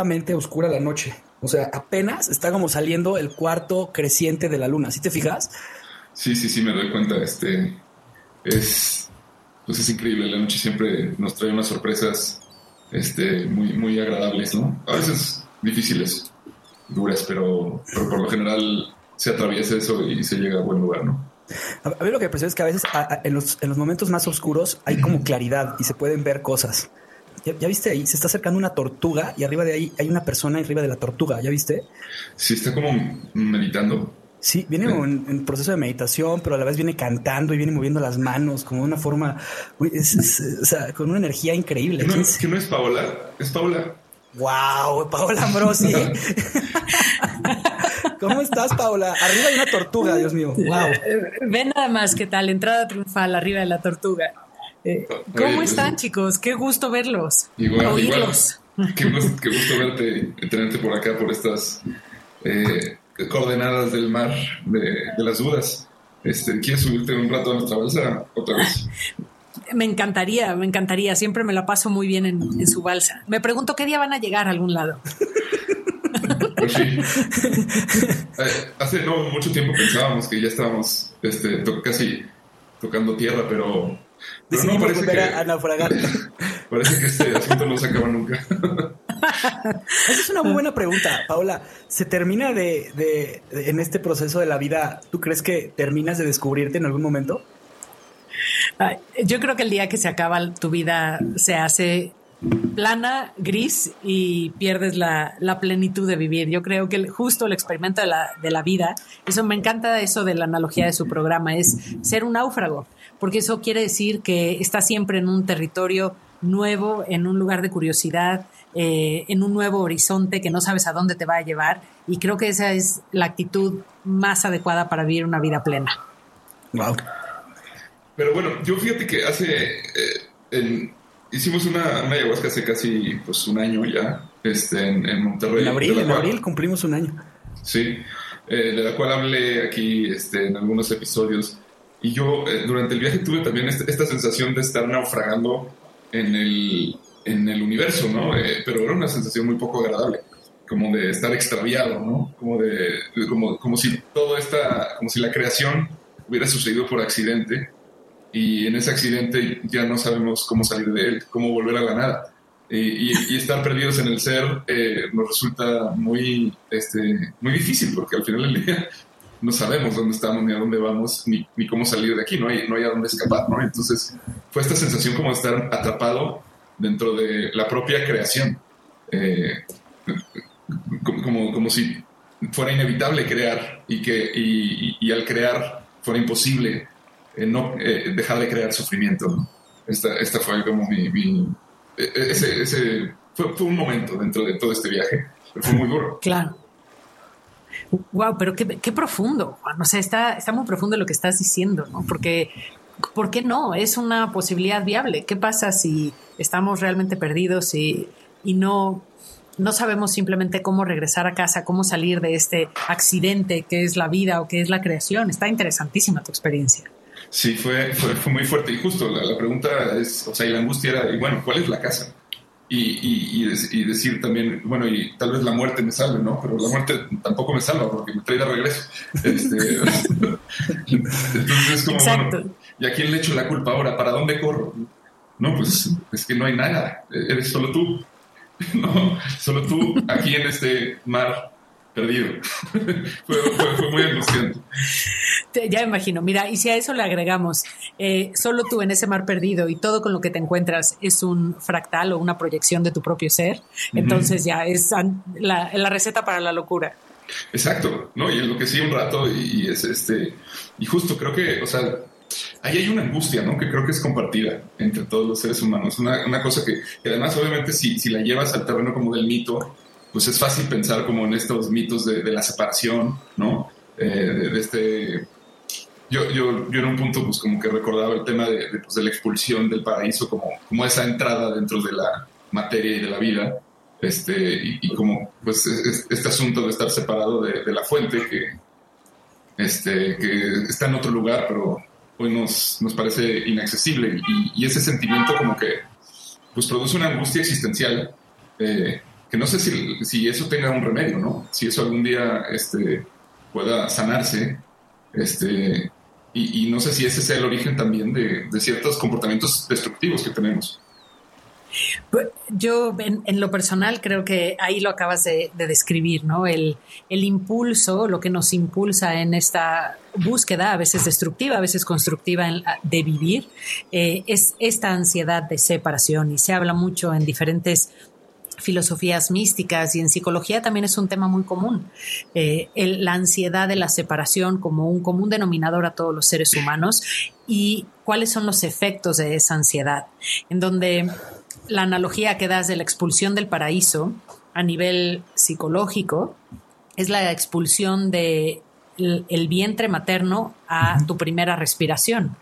Completamente oscura la noche. O sea, apenas está como saliendo el cuarto creciente de la luna. ¿Sí te fijas? Sí, sí, sí, me doy cuenta. Este es, pues es increíble. La noche siempre nos trae unas sorpresas, este, muy, muy agradables, ¿no? A veces difíciles, duras, pero, por lo general se atraviesa eso y se llega a buen lugar, ¿no? A ver, lo que me es que a veces en, los, en los momentos más oscuros hay como claridad y se pueden ver cosas. ¿Ya, viste ahí? Se está acercando una tortuga y arriba de ahí hay una persona arriba de la tortuga. ¿Ya viste? Sí, está como meditando. Sí, viene en, proceso de meditación, pero a la vez viene cantando y viene moviendo las manos como de una forma, o sea, con una energía increíble. no, es, que no es Paola, es Paola. Wow, Paola Ambrosi. ¿Cómo estás, Paola? Arriba hay una tortuga, Dios mío. Wow. Ven nada más qué tal, entrada triunfal arriba de la tortuga. Eh, ¿Cómo pues, están, chicos? Qué gusto verlos. Igual, oírlos. Qué, gusto, verte, tenerte por acá, por estas eh, coordenadas del mar de, las dudas. Este, ¿Quieres subirte un rato a nuestra balsa otra vez? Me encantaría, me encantaría. Siempre me la paso muy bien en, su balsa. Me pregunto qué día van a llegar a algún lado. Pues sí. Eh, hace no mucho tiempo pensábamos que ya estábamos este, casi tocando tierra, pero no, parece que, a, naufragar. parece que este asunto no se acaba nunca. Esa es una muy buena pregunta, Paula. ¿Se termina de, en este proceso de la vida? ¿Tú crees que terminas de descubrirte en algún momento? Yo creo que el día que se acaba tu vida se hace plana, gris y pierdes la, plenitud de vivir. Yo creo que justo el experimento de la, de la vida, eso me encanta eso de la analogía de su programa, es ser un náufrago porque eso quiere decir que está siempre en un territorio nuevo, en un lugar de curiosidad, eh, en un nuevo horizonte que no sabes a dónde te va a llevar. Y creo que esa es la actitud más adecuada para vivir una vida plena. Wow. Pero bueno, yo fíjate que hace. Eh, hicimos una, una, ayahuasca hace casi pues, un año ya este, en, Monterrey. En abril, en abril cumplimos un año. Sí, eh, de la cual hablé aquí este, en algunos episodios. Y yo eh, durante el viaje tuve también este, esta, sensación de estar naufragando en el, en el universo, ¿no? Eh, pero era una sensación muy poco agradable, como de estar extraviado, ¿no? Como, de, como, como si todo esta, como si la creación hubiera sucedido por accidente y en ese accidente ya no sabemos cómo salir de él, cómo volver a la nada. Y, y, estar perdidos en el ser eh, nos resulta muy, este, muy difícil porque al final del día no sabemos dónde estamos, ni a dónde vamos, ni, cómo salir de aquí, no hay, no hay a dónde escapar, ¿no? Entonces fue esta sensación como de estar atrapado dentro de la propia creación, eh, como, como, si fuera inevitable crear y que y, al crear fuera imposible eh, no eh, dejar de crear sufrimiento. Esta, esta fue como mi, ese, ese fue, un momento dentro de todo este viaje, fue muy duro. Claro. Wow, pero qué, profundo. O sea, está, está muy profundo lo que estás diciendo, ¿no? Porque, ¿por qué no? Es una posibilidad viable. ¿Qué pasa si estamos realmente perdidos y, y no, no sabemos simplemente cómo regresar a casa, cómo salir de este accidente que es la vida o que es la creación? Está interesantísima tu experiencia. Sí, fue, fue, muy fuerte. Y justo la, pregunta es, o sea, y la angustia era, y bueno, ¿cuál es la casa? Y, y, decir también, bueno, y tal vez la muerte me salve, ¿no? Pero la muerte tampoco me salva porque me trae de regreso. Este, entonces es como, bueno, ¿y a quién le echo la culpa ahora? ¿Para dónde corro? No, pues es que no hay nada, eres solo tú. No, solo tú aquí en este mar perdido. fue, fue, muy angustiante. Ya imagino. Mira, y si a eso le agregamos, eh, solo tú en ese mar perdido y todo con lo que te encuentras es un fractal o una proyección de tu propio ser, entonces ya es la, la, receta para la locura. Exacto, ¿no? Y enloquecí un rato y, es este, y justo creo que, o sea, ahí hay una angustia, ¿no? Que creo que es compartida entre todos los seres humanos. Una, una cosa que, además, obviamente, si, si la llevas al terreno como del mito, pues es fácil pensar como en estos mitos de, la separación, ¿no? Eh, de, este... Yo, yo, yo en un punto pues como que recordaba el tema de, pues, de la expulsión del paraíso como, como esa entrada dentro de la materia y de la vida, este, y, como pues este asunto de estar separado de, la fuente que, este, que está en otro lugar, pero hoy nos, nos parece inaccesible y, y, ese sentimiento como que pues produce una angustia existencial eh, que no sé si, si, eso tenga un remedio, ¿no? Si eso algún día este, pueda sanarse, este, y, no sé si ese sea el origen también de, ciertos comportamientos destructivos que tenemos. Pues, yo en, lo personal creo que ahí lo acabas de, describir, ¿no? El, el, impulso, lo que nos impulsa en esta búsqueda, a veces destructiva, a veces constructiva de vivir, eh, es esta ansiedad de separación y se habla mucho en diferentes filosofías místicas y en psicología también es un tema muy común. Eh, la ansiedad de la separación como un común denominador a todos los seres humanos y cuáles son los efectos de esa ansiedad. En donde la analogía que das de la expulsión del paraíso a nivel psicológico es la expulsión de el, vientre materno a tu primera respiración.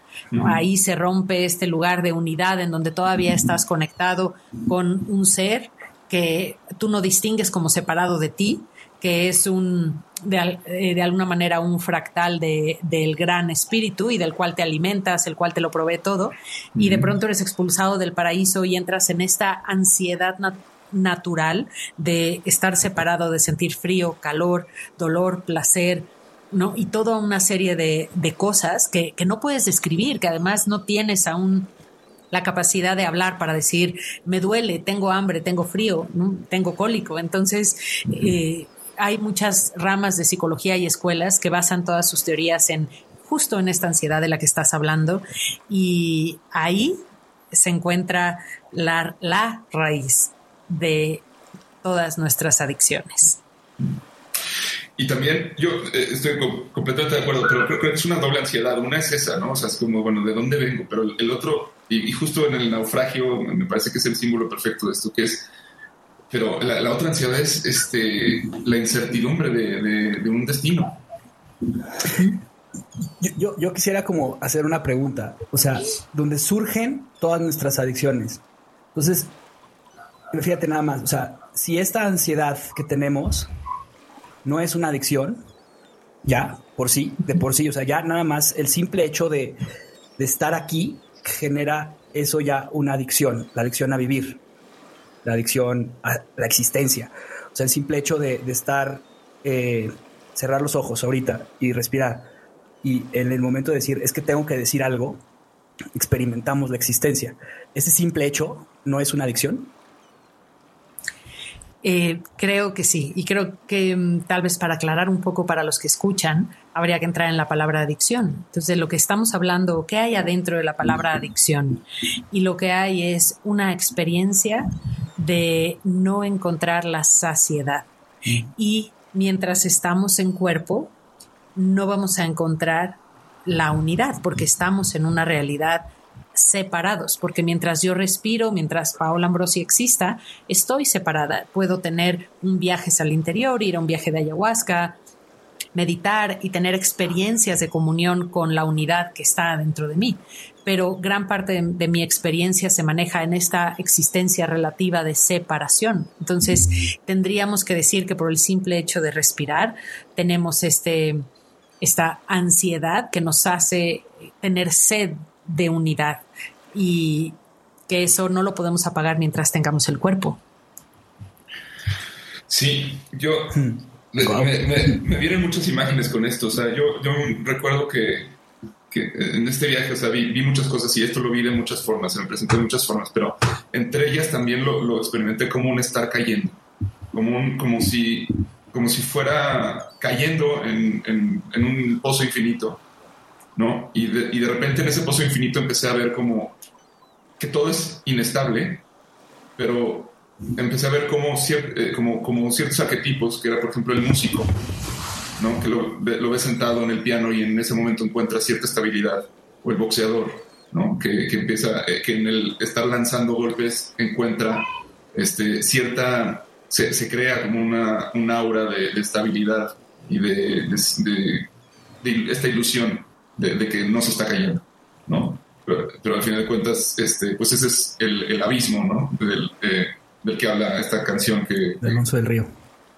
Ahí se rompe este lugar de unidad en donde todavía estás conectado con un ser que tú no distingues como separado de ti, que es un, de, eh, alguna manera un fractal de, del gran espíritu y del cual te alimentas, el cual te lo provee todo, y de pronto eres expulsado del paraíso y entras en esta ansiedad natural de estar separado, de sentir frío, calor, dolor, placer, ¿no? Y toda una serie de, de cosas que, que, no puedes describir, que además no tienes aún la capacidad de hablar para decir, me duele, tengo hambre, tengo frío, tengo cólico. Entonces, eh, hay muchas ramas de psicología y escuelas que basan todas sus teorías en justo en esta ansiedad de la que estás hablando y ahí se encuentra la, la raíz de todas nuestras adicciones. Y también yo eh, estoy completamente de acuerdo, pero creo que es una doble ansiedad. Una es esa, ¿no? O sea, es como, bueno, ¿de dónde vengo? Pero el otro, y, justo en el naufragio, me parece que es el símbolo perfecto de esto, que es, pero la, otra ansiedad es este, la incertidumbre de, un destino. Yo, yo, quisiera como hacer una pregunta, o sea, donde surgen todas nuestras adicciones. Entonces, fíjate nada más, o sea, si esta ansiedad que tenemos no es una adicción, ya, por sí, de por sí, o sea, ya nada más el simple hecho de, estar aquí genera eso ya una adicción, la adicción a vivir, la adicción a la existencia. O sea, el simple hecho de, estar, eh, cerrar los ojos ahorita y respirar, y en el momento de decir, es que tengo que decir algo, experimentamos la existencia. Ese simple hecho no es una adicción. Eh, creo que sí, y creo que mm, tal vez para aclarar un poco para los que escuchan, habría que entrar en la palabra adicción. Entonces, de lo que estamos hablando, ¿qué hay adentro de la palabra adicción? Y lo que hay es una experiencia de no encontrar la saciedad. Y mientras estamos en cuerpo, no vamos a encontrar la unidad, porque estamos en una realidad separados, porque mientras yo respiro, mientras Paola Ambrosi exista, estoy separada. Puedo tener un viaje al interior, ir a un viaje de ayahuasca, meditar y tener experiencias de comunión con la unidad que está dentro de mí. Pero gran parte de, de, mi experiencia se maneja en esta existencia relativa de separación. Entonces, tendríamos que decir que por el simple hecho de respirar, tenemos este, esta ansiedad que nos hace tener sed de unidad y que eso no lo podemos apagar mientras tengamos el cuerpo. Sí, yo hmm. me, vienen muchas imágenes con esto. O sea, yo, yo recuerdo que, que, en este viaje, o sea, vi, muchas cosas y esto lo vi de muchas formas, se me presentó de muchas formas, pero entre ellas también lo, lo experimenté como un estar cayendo, como, un, como, si, como si fuera cayendo en, en, en un pozo infinito ¿no? Y de, y de repente en ese pozo infinito empecé a ver como que todo es inestable, pero empecé a ver como, eh, ciertos arquetipos, que era por ejemplo el músico, ¿no? que lo, lo ve sentado en el piano y en ese momento encuentra cierta estabilidad, o el boxeador, ¿no? que, que empieza, eh, que en el estar lanzando golpes encuentra este, cierta, se, se crea como una, un aura de, estabilidad y de, de, esta ilusión de, que no se está cayendo, ¿no? Pero, al final de cuentas, este, pues ese es el, abismo, ¿no? Del, eh, del, que habla esta canción que... De Alonso del Río.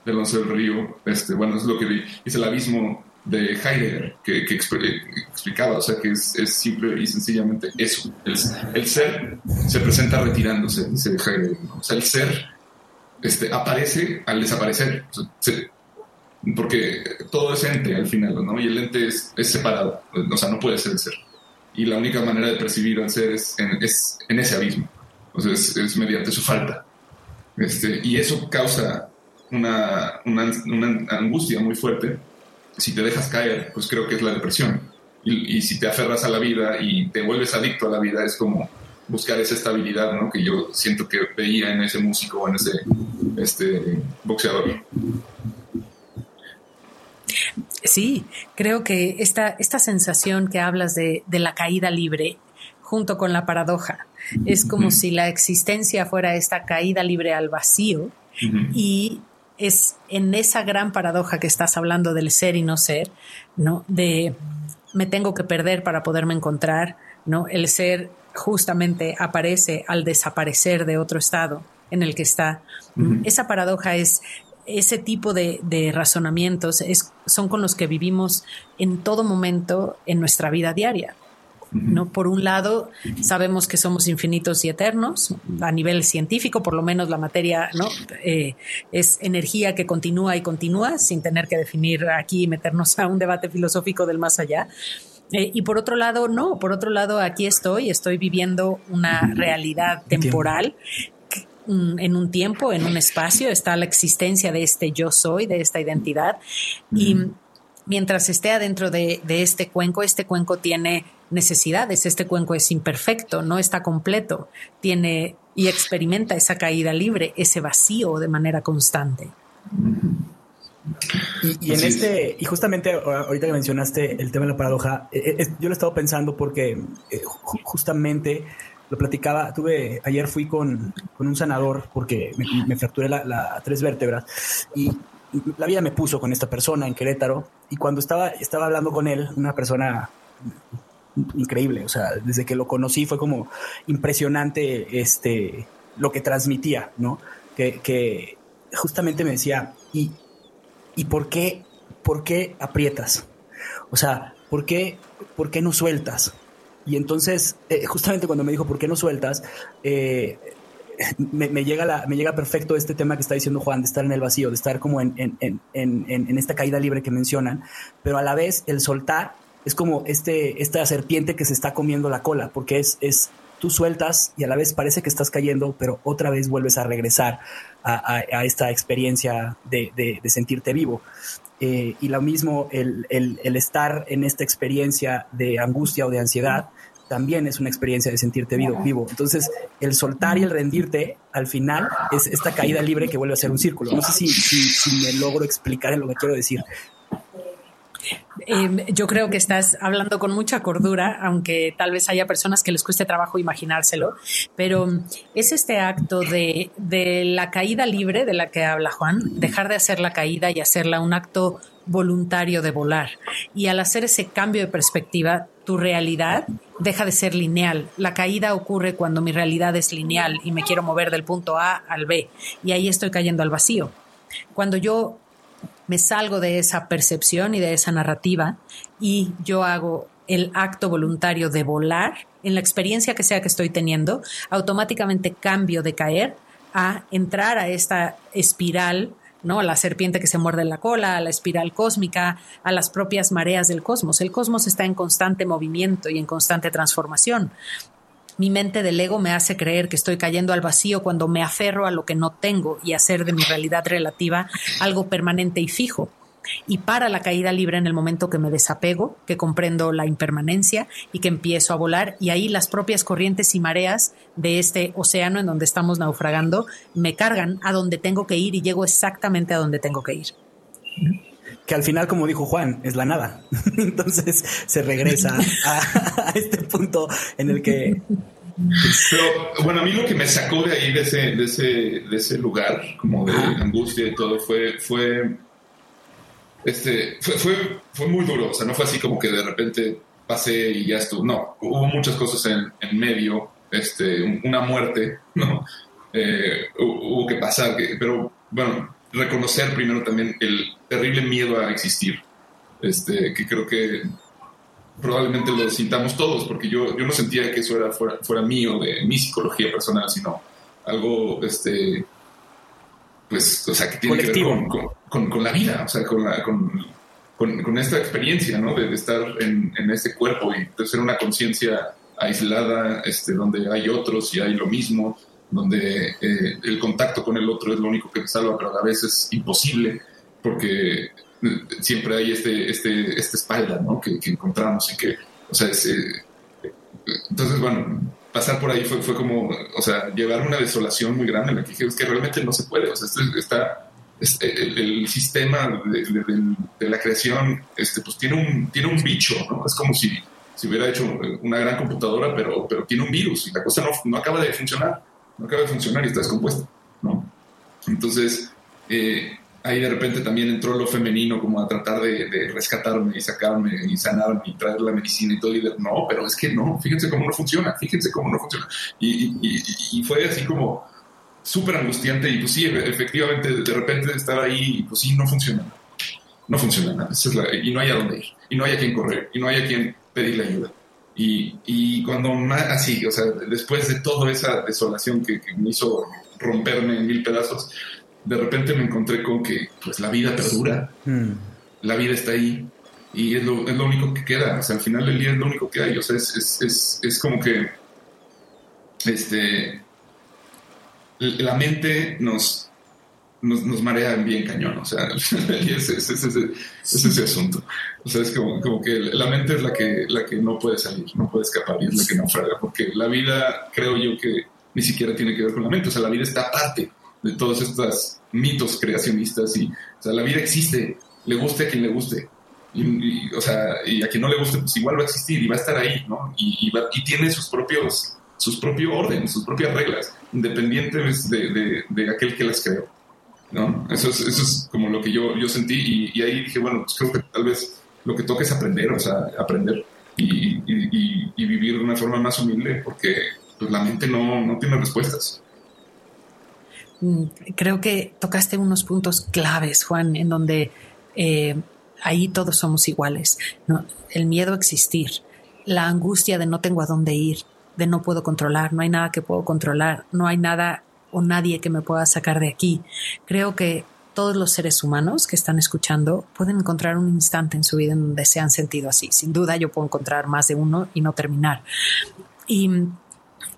De Alonso del Río, este, bueno, es lo que. Es el abismo de Heidegger que, que explicaba, o sea, que es, es, simple y sencillamente eso. El, el, ser se presenta retirándose, dice Heidegger. O sea, el ser este, aparece al desaparecer. O sea, porque todo es ente al final, ¿no? Y el ente es, es, separado, o sea, no puede ser el ser. Y la única manera de percibir al ser es en, es en ese abismo, o sea, es, mediante su falta. Este, y eso causa una, una, una, angustia muy fuerte. Si te dejas caer, pues creo que es la depresión. Y, y, si te aferras a la vida y te vuelves adicto a la vida, es como buscar esa estabilidad, ¿no? Que yo siento que veía en ese músico o en ese este, boxeador. Sí, creo que esta, esta sensación que hablas de, la caída libre junto con la paradoja es como si la existencia fuera esta caída libre al vacío y es en esa gran paradoja que estás hablando del ser y no ser, ¿no? De me tengo que perder para poderme encontrar, ¿no? El ser justamente aparece al desaparecer de otro estado en el que está. Esa paradoja es ese tipo de, razonamientos es, son con los que vivimos en todo momento en nuestra vida diaria. ¿no? Por un lado, sabemos que somos infinitos y eternos, a nivel científico, por lo menos la materia ¿no? Eh, es energía que continúa y continúa, sin tener que definir aquí y meternos a un debate filosófico del más allá. Eh, y por otro lado, no, por otro lado, aquí estoy, estoy viviendo una realidad temporal en un tiempo, en un espacio, está la existencia de este yo soy, de esta identidad. Y mientras esté adentro de, este cuenco, este cuenco tiene necesidades, este cuenco es imperfecto, no está completo, tiene y experimenta esa caída libre, ese vacío de manera constante. Y, en este, y justamente ahorita que mencionaste el tema de la paradoja, eh, eh, yo lo he estado pensando porque eh, justamente lo platicaba, tuve, ayer fui con, un sanador porque me, fracturé la, tres vértebras y la vida me puso con esta persona en Querétaro y cuando estaba, estaba hablando con él, una persona increíble, o sea, desde que lo conocí fue como impresionante este, lo que transmitía, ¿no? Que, justamente me decía, ¿y, ¿y por qué, por qué aprietas? O sea, ¿por qué, por qué no sueltas? Y entonces, eh, justamente cuando me dijo, ¿por qué no sueltas? Eh, me, llega la, me llega perfecto este tema que está diciendo Juan, de estar en el vacío, de estar como en, en, esta caída libre que mencionan, pero a la vez el soltar es como este, esta serpiente que se está comiendo la cola, porque es, es tú sueltas y a la vez parece que estás cayendo, pero otra vez vuelves a regresar a, esta experiencia de, de, sentirte vivo. Eh, y lo mismo, el, el, estar en esta experiencia de angustia o de ansiedad también es una experiencia de sentirte vivo, vivo. Entonces, el soltar y el rendirte, al final, es esta caída libre que vuelve a ser un círculo. No sé si, si, me logro explicar en lo que quiero decir. Em, yo creo que estás hablando con mucha cordura, aunque tal vez haya personas que les cueste trabajo imaginárselo, pero es este acto de, de la caída libre de la que habla Juan, dejar de hacer la caída y hacerla un acto voluntario de volar. Y al hacer ese cambio de perspectiva, tu realidad deja de ser lineal. La caída ocurre cuando mi realidad es lineal y me quiero mover del punto A al B y ahí estoy cayendo al vacío. Cuando yo me salgo de esa percepción y de esa narrativa y yo hago el acto voluntario de volar en la experiencia que sea que estoy teniendo, automáticamente cambio de caer a entrar a esta espiral ¿no? A la serpiente que se muerde la cola, a la espiral cósmica, a las propias mareas del cosmos. El cosmos está en constante movimiento y en constante transformación. Mi mente del ego me hace creer que estoy cayendo al vacío cuando me aferro a lo que no tengo y hacer de mi realidad relativa algo permanente y fijo. Y para la caída libre en el momento que me desapego, que comprendo la impermanencia y que empiezo a volar y ahí las propias corrientes y mareas de este océano en donde estamos naufragando me cargan a donde tengo que ir y llego exactamente a donde tengo que ir que al final, como dijo Juan, es la nada. Entonces se regresa a, este punto en el que... Pero bueno, a mí lo que me sacó de ahí, de ese, de ese, de ese lugar, como de angustia y todo, fue, fue, este, fue, fue, muy duro. O sea, no fue así como que de repente pasé y ya estuvo. No, hubo muchas cosas en, en medio, este, una muerte, ¿no? Eh, hubo que pasar, que, pero bueno, reconocer primero también el terrible miedo a existir, este, que creo que probablemente lo sintamos todos, porque yo, yo no sentía que eso era fuera, fuera mío, de mi psicología personal, sino algo, este, pues, o sea, que tiene que ver con, con, la vida, o sea, con, la, con, con esta experiencia, ¿no? De, estar en, en, este cuerpo y de ser una conciencia aislada, este, donde hay otros y hay lo mismo, donde eh, el contacto con el otro es lo único que te salva, pero a veces es imposible porque siempre hay este, este, esta espalda ¿no? que, encontramos y que, o sea, eh, entonces, bueno, pasar por ahí fue, fue como, o sea, llevar una desolación muy grande en la que dije, es que realmente no se puede, o sea, está, el, sistema de, la creación, este, pues tiene un, tiene un bicho, ¿no? Es como si, si hubiera hecho una gran computadora, pero, pero tiene un virus y la cosa no, no acaba de funcionar no acaba de funcionar y está descompuesta, ¿no? Entonces, eh, ahí de repente también entró lo femenino como a tratar de, rescatarme y sacarme y sanarme y traer la medicina y todo y de, no, pero es que no, fíjense cómo no funciona, fíjense cómo no funciona. Y, fue así como súper angustiante y pues sí, efectivamente de repente estar ahí y pues sí, no funciona. No funciona nada. y no hay a dónde ir. Y no hay a quien correr. Y no hay a quien pedirle ayuda. Y, cuando más, así, o sea, después de toda esa desolación que, me hizo romperme en mil pedazos, de repente me encontré con que pues la vida perdura, mm. la vida está ahí y es lo, es lo, único que queda, o sea, al final del día es lo único que hay, o sea, es, es, es, es como que este, la mente nos, nos, nos marean bien cañón, o sea, ese, ese, ese, ese, asunto. O sea, es como, como, que la mente es la que, la que no puede salir, no puede escapar y es la que naufraga, porque la vida creo yo que ni siquiera tiene que ver con la mente, o sea, la vida está aparte de todos estos mitos creacionistas y, o sea, la vida existe, le guste a quien le guste. Y, o sea, y a quien no le guste, pues igual va a existir y va a estar ahí, ¿no? Y, y, tiene sus propios, sus propios orden, sus propias reglas, independientes de, de, de aquel que las creó. ¿no? Eso es, eso es como lo que yo, yo sentí y, ahí dije, bueno, pues creo que tal vez lo que toca es aprender, o sea, aprender y, vivir de una forma más humilde porque pues, la mente no, no tiene respuestas. Mm, creo que tocaste unos puntos claves, Juan, en donde eh, ahí todos somos iguales. ¿no? El miedo a existir, la angustia de no tengo a dónde ir, de no puedo controlar, no hay nada que puedo controlar, no hay nada o nadie que me pueda sacar de aquí. Creo que todos los seres humanos que están escuchando pueden encontrar un instante en su vida en donde se han sentido así. Sin duda yo puedo encontrar más de uno y no terminar. Y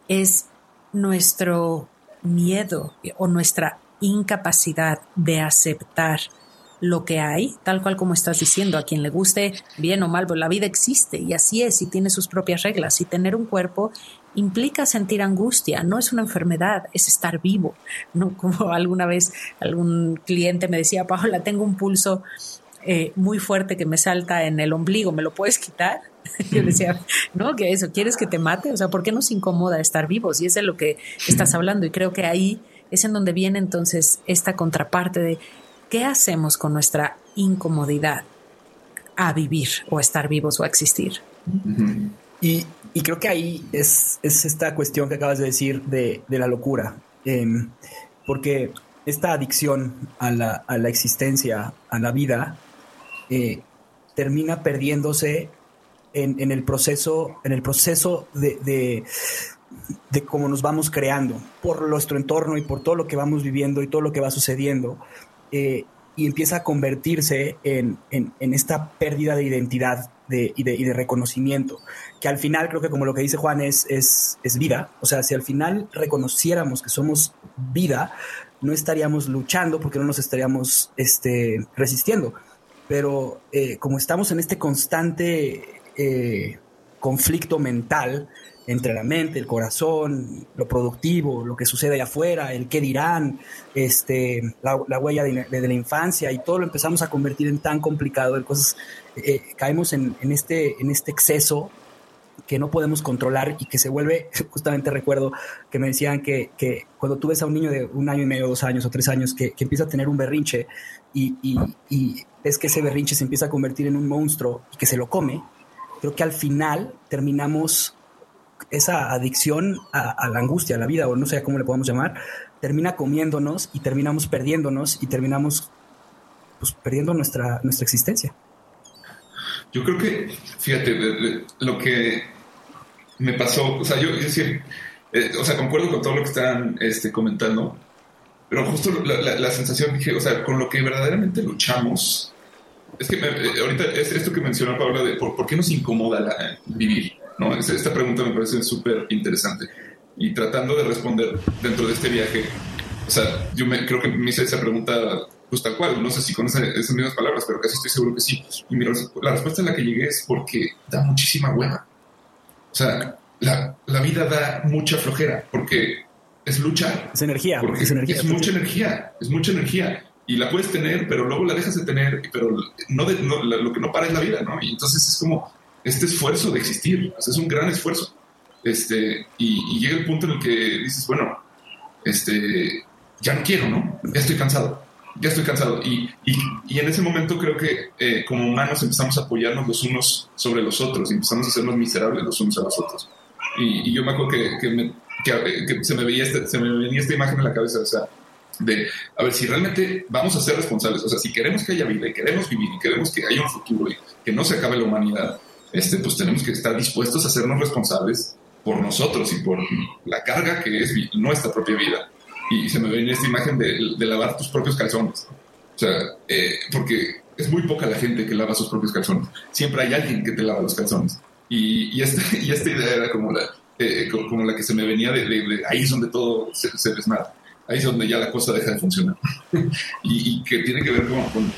es nuestro miedo o nuestra incapacidad de aceptar lo que hay, tal cual como estás diciendo, a quien le guste bien o mal, pues la vida existe y así es y tiene sus propias reglas y tener un cuerpo implica sentir angustia, no es una enfermedad, es estar vivo, ¿no? Como alguna vez algún cliente me decía, Paola, tengo un pulso eh, muy fuerte que me salta en el ombligo, ¿me lo puedes quitar? Yo decía, no, que eso, ¿quieres que te mate? O sea, ¿por qué nos incomoda estar vivos? Y es de lo que estás hablando. Y creo que ahí es en donde viene entonces esta contraparte de qué hacemos con nuestra incomodidad a vivir o a estar vivos o a existir. y, creo que ahí es, esta cuestión que acabas de decir de, la locura. Em, porque esta adicción a la, existencia, a la vida, eh, termina perdiéndose en, el proceso, en el proceso de, de, cómo nos vamos creando por nuestro entorno y por todo lo que vamos viviendo y todo lo que va sucediendo. Eh, y empieza a convertirse en, esta pérdida de identidad y, de, reconocimiento, que al final creo que como lo que dice Juan es, es, es vida, o sea, si al final reconociéramos que somos vida, no estaríamos luchando porque no nos estaríamos este, resistiendo. Pero eh, como estamos en este constante eh, conflicto mental entre la mente, el corazón, lo productivo, lo que sucede allá afuera, el qué dirán, este, la, huella de, la infancia y todo lo empezamos a convertir en tan complicado, de cosas, eh, caemos en, este, en este exceso que no podemos controlar y que se vuelve, justamente recuerdo que me decían que, cuando tú ves a un niño de un año y medio, dos años o tres años que, empieza a tener un berrinche y, y, ves que ese berrinche se empieza a convertir en un monstruo y que se lo come, creo que al final terminamos esa adicción a, la angustia, a la vida, o no sé cómo le podemos llamar, termina comiéndonos y terminamos perdiéndonos y terminamos pues, perdiendo nuestra, nuestra existencia. Yo creo que, fíjate, lo que me pasó, o sea, yo, decir, eh, o sea, concuerdo con todo lo que están este, comentando, pero justo la, sensación, dije, o sea, con lo que verdaderamente luchamos, es que eh, ahorita es esto que mencionó Paula de por, qué nos incomoda la, vivir. ¿no? Esta pregunta me parece súper interesante. Y tratando de responder dentro de este viaje, o sea, yo me, creo que me hice esa pregunta pues tal cual, no sé si con esas, mismas palabras, pero casi estoy seguro que sí. Y la respuesta en la que llegué es porque da muchísima hueva. O sea, la, la vida da mucha flojera porque es luchar. Es energía. Porque es, energía, es mucha energía, es mucha energía. Y la puedes tener, pero luego la dejas de tener, pero no, lo que no para es la vida, ¿no? Y entonces es como, este esfuerzo de existir. es un gran esfuerzo. Este, y, llega el punto en el que dices, bueno, este, ya no quiero, ¿no? Ya estoy cansado. Ya estoy cansado. Y, y, en ese momento creo que eh, como humanos empezamos a apoyarnos los unos sobre los otros y empezamos a hacernos miserables los unos a los otros. Y, yo me acuerdo que, que, se, me veía este, se me venía esta imagen en la cabeza, o sea, de, a ver, si realmente vamos a ser responsables, o sea, si queremos que haya vida y queremos vivir y queremos que haya un futuro y que no se acabe la humanidad, este, pues tenemos que estar dispuestos a hacernos responsables por nosotros y por la carga que es nuestra propia vida. Y se me viene esta imagen de, lavar tus propios calzones. O sea, eh, porque es muy poca la gente que lava sus propios calzones. Siempre hay alguien que te lava los calzones. Y, y, esta, y idea era como la, eh, como la que se me venía de, ahí es donde todo se, se. Ahí es donde ya la cosa deja de funcionar. y, que tiene que ver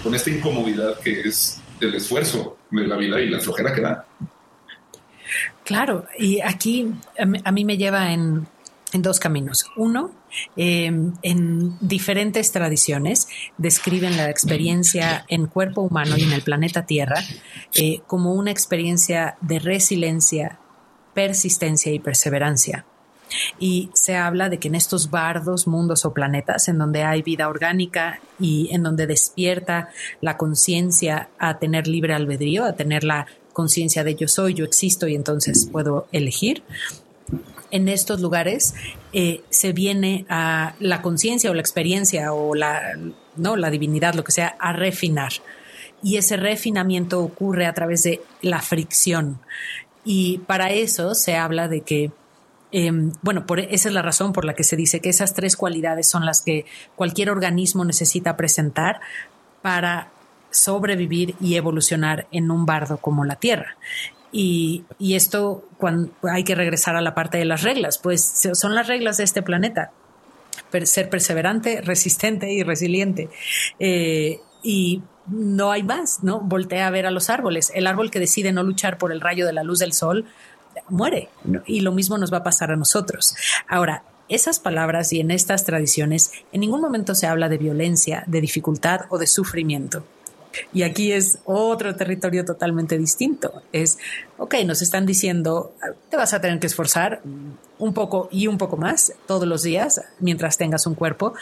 con, esta incomodidad que es el esfuerzo de la vida y la flojera que da. Claro, y aquí a mí me lleva en, dos caminos. Uno, em, en diferentes tradiciones describen la experiencia en cuerpo humano y en el planeta Tierra eh, como una experiencia de resiliencia, persistencia y perseverancia. Y se habla de que en estos bardos, mundos o planetas en donde hay vida orgánica y en donde despierta la conciencia a tener libre albedrío, a tener la conciencia de yo soy, yo existo y entonces puedo elegir, en estos lugares eh, se viene a la conciencia o la experiencia o la, no, la divinidad, lo que sea, a refinar. Y ese refinamiento ocurre a través de la fricción. Y para eso se habla de que Em, bueno, por, esa es la razón por la que se dice que esas tres cualidades son las que cualquier organismo necesita presentar para sobrevivir y evolucionar en un bardo como la Tierra. Y, esto cuando hay que regresar a la parte de las reglas, pues son las reglas de este planeta. ser perseverante, resistente y resiliente. Eh, y no hay más, ¿no? Voltea a ver a los árboles. El árbol que decide no luchar por el rayo de la luz del sol muere. Y lo mismo nos va a pasar a nosotros. Ahora, esas palabras y en estas tradiciones en ningún momento se habla de violencia, de dificultad o de sufrimiento. Y aquí es otro territorio totalmente distinto. Es, ok, nos están diciendo, te vas a tener que esforzar un poco y un poco más todos los días mientras tengas un cuerpo.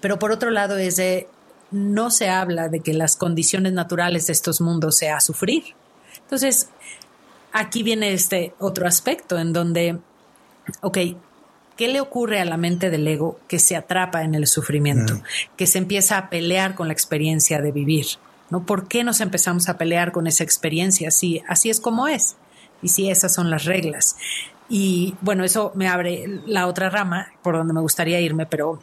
Pero por otro lado es de, no se habla de que las condiciones naturales de estos mundos sea sufrir. Entonces, aquí viene este otro aspecto en donde, ok, ¿qué le ocurre a la mente del ego que se atrapa en el sufrimiento, que se empieza a pelear con la experiencia de vivir? ¿no? ¿Por qué nos empezamos a pelear con esa experiencia? Si así es como es y si esas son las reglas. Y bueno, eso me abre la otra rama por donde me gustaría irme, pero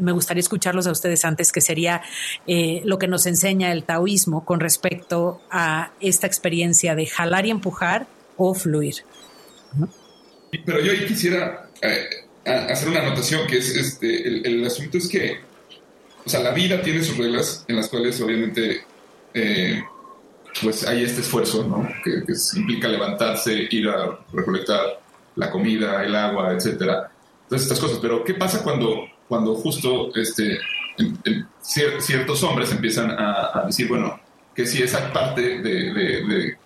me gustaría escucharlos a ustedes antes, que sería eh, lo que nos enseña el taoísmo con respecto a esta experiencia de jalar y empujar o fluir. Pero yo ahí quisiera eh, hacer una anotación, que es este, el, asunto es que, o sea, la vida tiene sus reglas en las cuales obviamente eh, pues hay este esfuerzo, ¿no? Que, que, implica levantarse, ir a recolectar la comida, el agua, etcétera. Todas estas cosas. Pero, ¿qué pasa cuando, cuando justo este, ciertos hombres empiezan a, decir, bueno, que si esa parte de,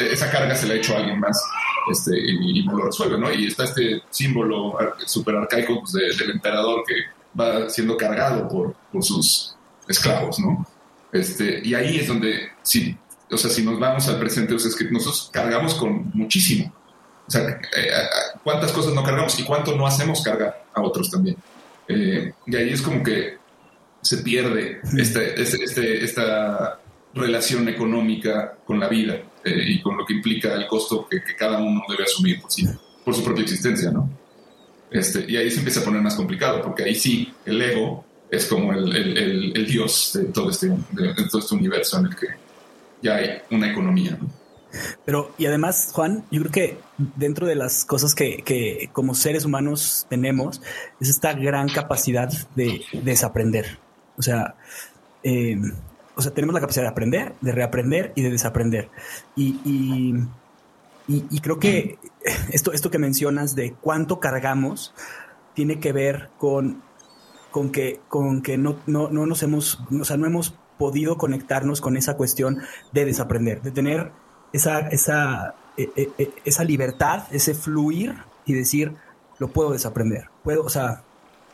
esa carga se la ha hecho a alguien más este, y, no lo resuelve, ¿no? Y está este símbolo súper arcaico pues, del emperador que va siendo cargado por, por sus esclavos, ¿no? Este, y ahí es donde, si, o sea, si nos vamos al presente, o sea, es que nosotros cargamos con muchísimo. O sea, eh, eh, cuántas cosas no cargamos y cuánto no hacemos cargar a otros también. Eh, y ahí es como que se pierde este, este, este, esta relación económica con la vida y con lo que implica el costo que, cada uno debe asumir por, sí, por su propia existencia, ¿no? Este, y ahí se empieza a poner más complicado, porque ahí sí el ego es como el, el, el, dios de todo, este, de, todo este universo en el que ya hay una economía, ¿no? Pero, y además, Juan, yo creo que dentro de las cosas que, que como seres humanos tenemos, es esta gran capacidad de desaprender. O sea, eh, o sea, tenemos la capacidad de aprender, de reaprender y de desaprender. Y, y, y, creo que esto, esto que mencionas de cuánto cargamos tiene que ver con, con que, con que no, no, no nos hemos, o sea, no hemos podido conectarnos con esa cuestión de desaprender, de tener esa, esa, e, e, e, esa libertad, ese fluir y decir, lo puedo desaprender. Puedo, o sea,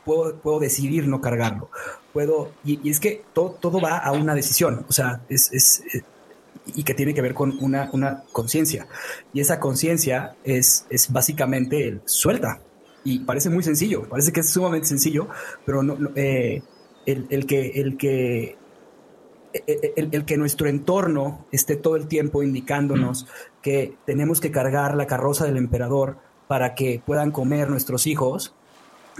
puedo, puedo decidir no cargarlo. Puedo, y, es que todo, todo, va a una decisión, o sea, es, es eh, y que tiene que ver con una, una conciencia. Y esa conciencia es, es básicamente el suelta. Y parece muy sencillo, parece que es sumamente sencillo, pero eh, el, el, que, el que el, que nuestro entorno esté todo el tiempo indicándonos que tenemos que cargar la carroza del emperador para que puedan comer nuestros hijos,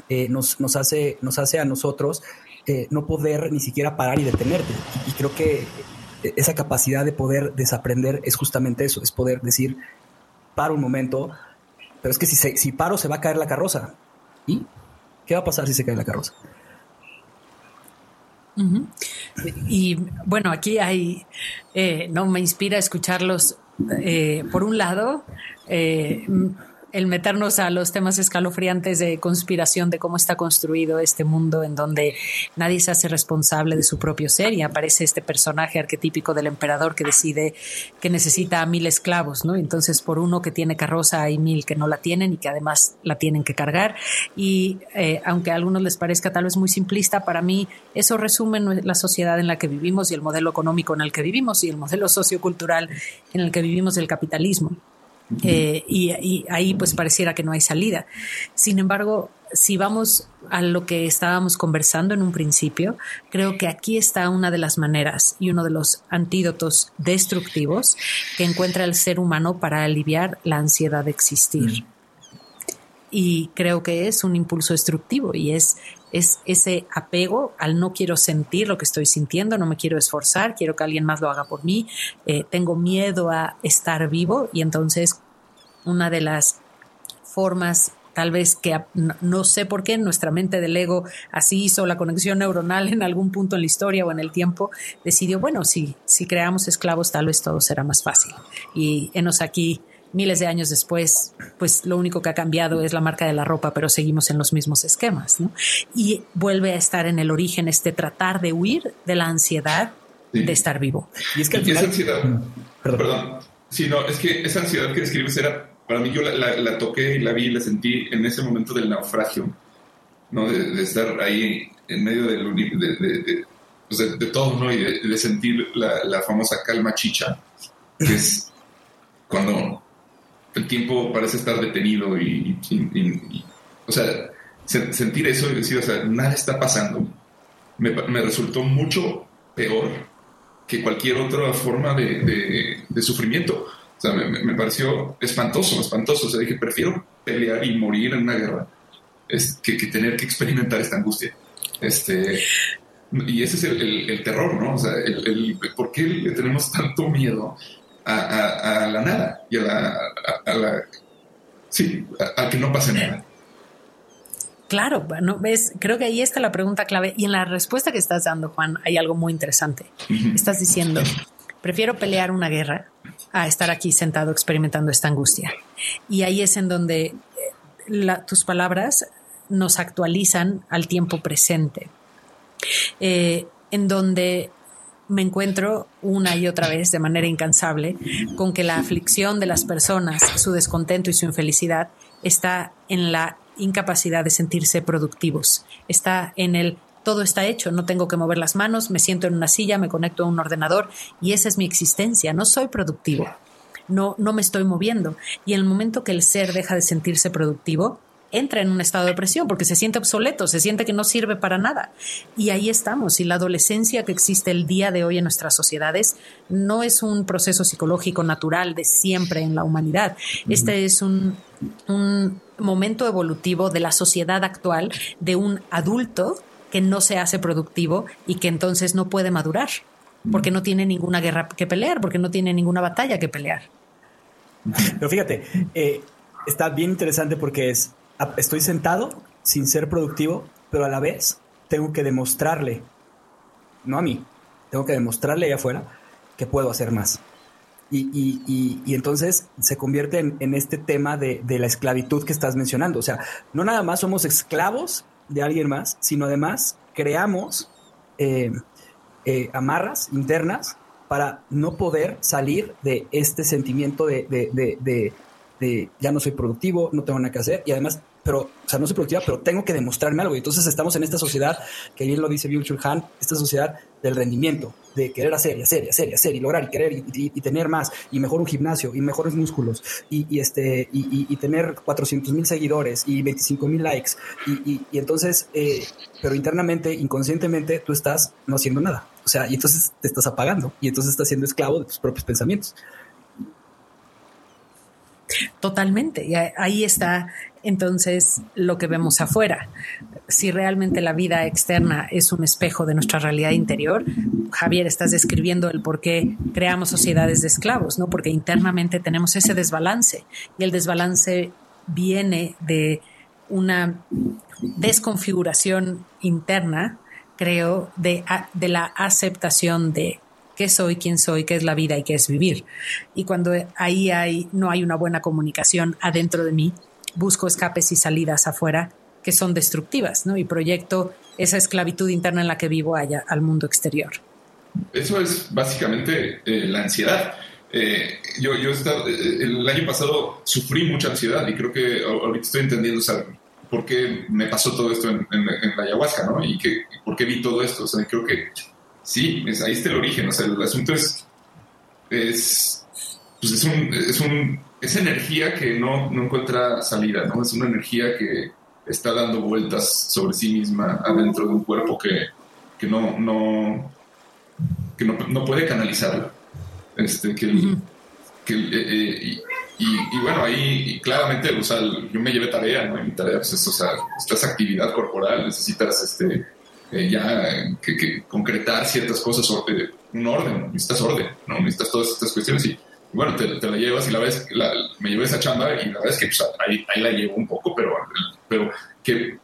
eh, nos, nos, hace, nos hace a nosotros eh, no poder ni siquiera parar y detenerte. Y, creo que esa capacidad de poder desaprender es justamente eso, es poder decir, para un momento, pero es que si, si paro se va a caer la carroza. ¿Y qué va a pasar si se cae la carroza? Y bueno, aquí hay, eh, no me inspira escucharlos, eh, por un lado, eh, el meternos a los temas escalofriantes de conspiración de cómo está construido este mundo en donde nadie se hace responsable de su propio ser y aparece este personaje arquetípico del emperador que decide que necesita a mil esclavos, ¿no? Entonces por uno que tiene carroza hay mil que no la tienen y que además la tienen que cargar y eh, aunque a algunos les parezca tal vez muy simplista, para mí eso resume la sociedad en la que vivimos y el modelo económico en el que vivimos y el modelo sociocultural en el que vivimos del capitalismo. Eh, y, ahí pues pareciera que no hay salida. Sin embargo, si vamos a lo que estábamos conversando en un principio, creo que aquí está una de las maneras y uno de los antídotos destructivos que encuentra el ser humano para aliviar la ansiedad de existir. Y creo que es un impulso destructivo y es, es ese apego al no quiero sentir lo que estoy sintiendo, no me quiero esforzar, quiero que alguien más lo haga por mí, eh, tengo miedo a estar vivo y entonces una de las formas tal vez que no, sé por qué nuestra mente del ego así hizo la conexión neuronal en algún punto en la historia o en el tiempo, decidió, bueno, si, si creamos esclavos tal vez todo será más fácil. Y enos aquí miles de años después, pues lo único que ha cambiado es la marca de la ropa, pero seguimos en los mismos esquemas, ¿no? Y vuelve a estar en el origen este tratar de huir de la ansiedad de estar vivo. Y es que al final... esa ansiedad, mm, perdón. Sí, no, es que esa ansiedad que describes era, para mí yo la, toqué y la vi y la sentí en ese momento del naufragio, ¿no? De, estar ahí en medio del, de, pues de, todo, ¿no? Y de, sentir la, famosa calma chicha, que es cuando el tiempo parece estar detenido y, o sea, sentir eso y decir, o sea, nada está pasando, me, me resultó mucho peor que cualquier otra forma de, sufrimiento. O sea, me, pareció espantoso, espantoso. O sea, dije, prefiero pelear y morir en una guerra es, que, tener que experimentar esta angustia. Este, y ese es el, terror, ¿no? O sea, el, ¿por qué le tenemos tanto miedo a, la nada y a la, a, la sí, a, que no pase nada? Claro, bueno, ves, creo que ahí está la pregunta clave y en la respuesta que estás dando, Juan, hay algo muy interesante. Estás diciendo, prefiero pelear una guerra a estar aquí sentado experimentando esta angustia. Y ahí es en donde eh, tus palabras nos actualizan al tiempo presente, eh, en donde me encuentro una y otra vez de manera incansable con que la aflicción de las personas, su descontento y su infelicidad está en la incapacidad de sentirse productivos. Está en el todo está hecho, no tengo que mover las manos, me siento en una silla, me conecto a un ordenador y esa es mi existencia, no soy productivo. No, no me estoy moviendo. Y en el momento que el ser deja de sentirse productivo, entra en un estado de depresión porque se siente obsoleto, se siente que no sirve para nada. Y ahí estamos. Y la adolescencia que existe el día de hoy en nuestras sociedades no es un proceso psicológico natural de siempre en la humanidad. Este es un, un momento evolutivo de la sociedad actual de un adulto que no se hace productivo y que entonces no puede madurar porque no tiene ninguna guerra que pelear, porque no tiene ninguna batalla que pelear. Pero fíjate, eh, está bien interesante porque es estoy sentado sin ser productivo, pero a la vez tengo que demostrarle, no a mí, tengo que demostrarle allá afuera que puedo hacer más. Y, entonces se convierte en, este tema de, la esclavitud que estás mencionando. O sea, no nada más somos esclavos de alguien más, sino además creamos eh, eh, amarras internas para no poder salir de este sentimiento de, de ya no soy productivo, no tengo nada que hacer y además pero, o sea, no soy productiva, pero tengo que demostrarme algo. Y entonces estamos en esta sociedad, que bien lo dice Byung Han, esta sociedad del rendimiento, de querer hacer y hacer y hacer y hacer y lograr y querer y, tener más y mejor un gimnasio y mejores músculos y, este y, tener 400 mil seguidores y 25 mil likes. Y, entonces, eh, pero internamente, inconscientemente, tú estás no haciendo nada. O sea, y entonces te estás apagando y entonces estás siendo esclavo de tus propios pensamientos. Totalmente. Y ahí está entonces lo que vemos afuera. Si realmente la vida externa es un espejo de nuestra realidad interior, Javier, estás describiendo el por qué creamos sociedades de esclavos, ¿no? Porque internamente tenemos ese desbalance y el desbalance viene de una desconfiguración interna, creo, de, de la aceptación de qué soy, quién soy, qué es la vida y qué es vivir. Y cuando ahí hay, no hay una buena comunicación adentro de mí, busco escapes y salidas afuera que son destructivas, ¿no? Y proyecto esa esclavitud interna en la que vivo allá al mundo exterior. Eso es básicamente eh, la ansiedad. Eh, yo, yo eh, el año pasado sufrí mucha ansiedad y creo que ahorita estoy entendiendo por qué me pasó todo esto en, la ayahuasca, ¿no? Y que, por qué vi todo esto. O sea, creo que sí, ahí está el origen. O sea, el asunto es, es, pues es, un, es un esa energía que no, no encuentra salida, ¿no? Es una energía que está dando vueltas sobre sí misma adentro de un cuerpo que, que no, no, que no, puede canalizarla. Este, que, que eh, eh, y, bueno, ahí claramente, o sea, yo me llevé tarea, ¿no? mi tarea pues, es, o sea, esta actividad corporal, necesitas este, eh, ya que, concretar ciertas cosas, un orden, necesitas orden, ¿no? Necesitas todas estas cuestiones y bueno, te, la llevas y la vez, me llevé esa chamba y la verdad es que pues, ahí, la llevo un poco, pero, pero que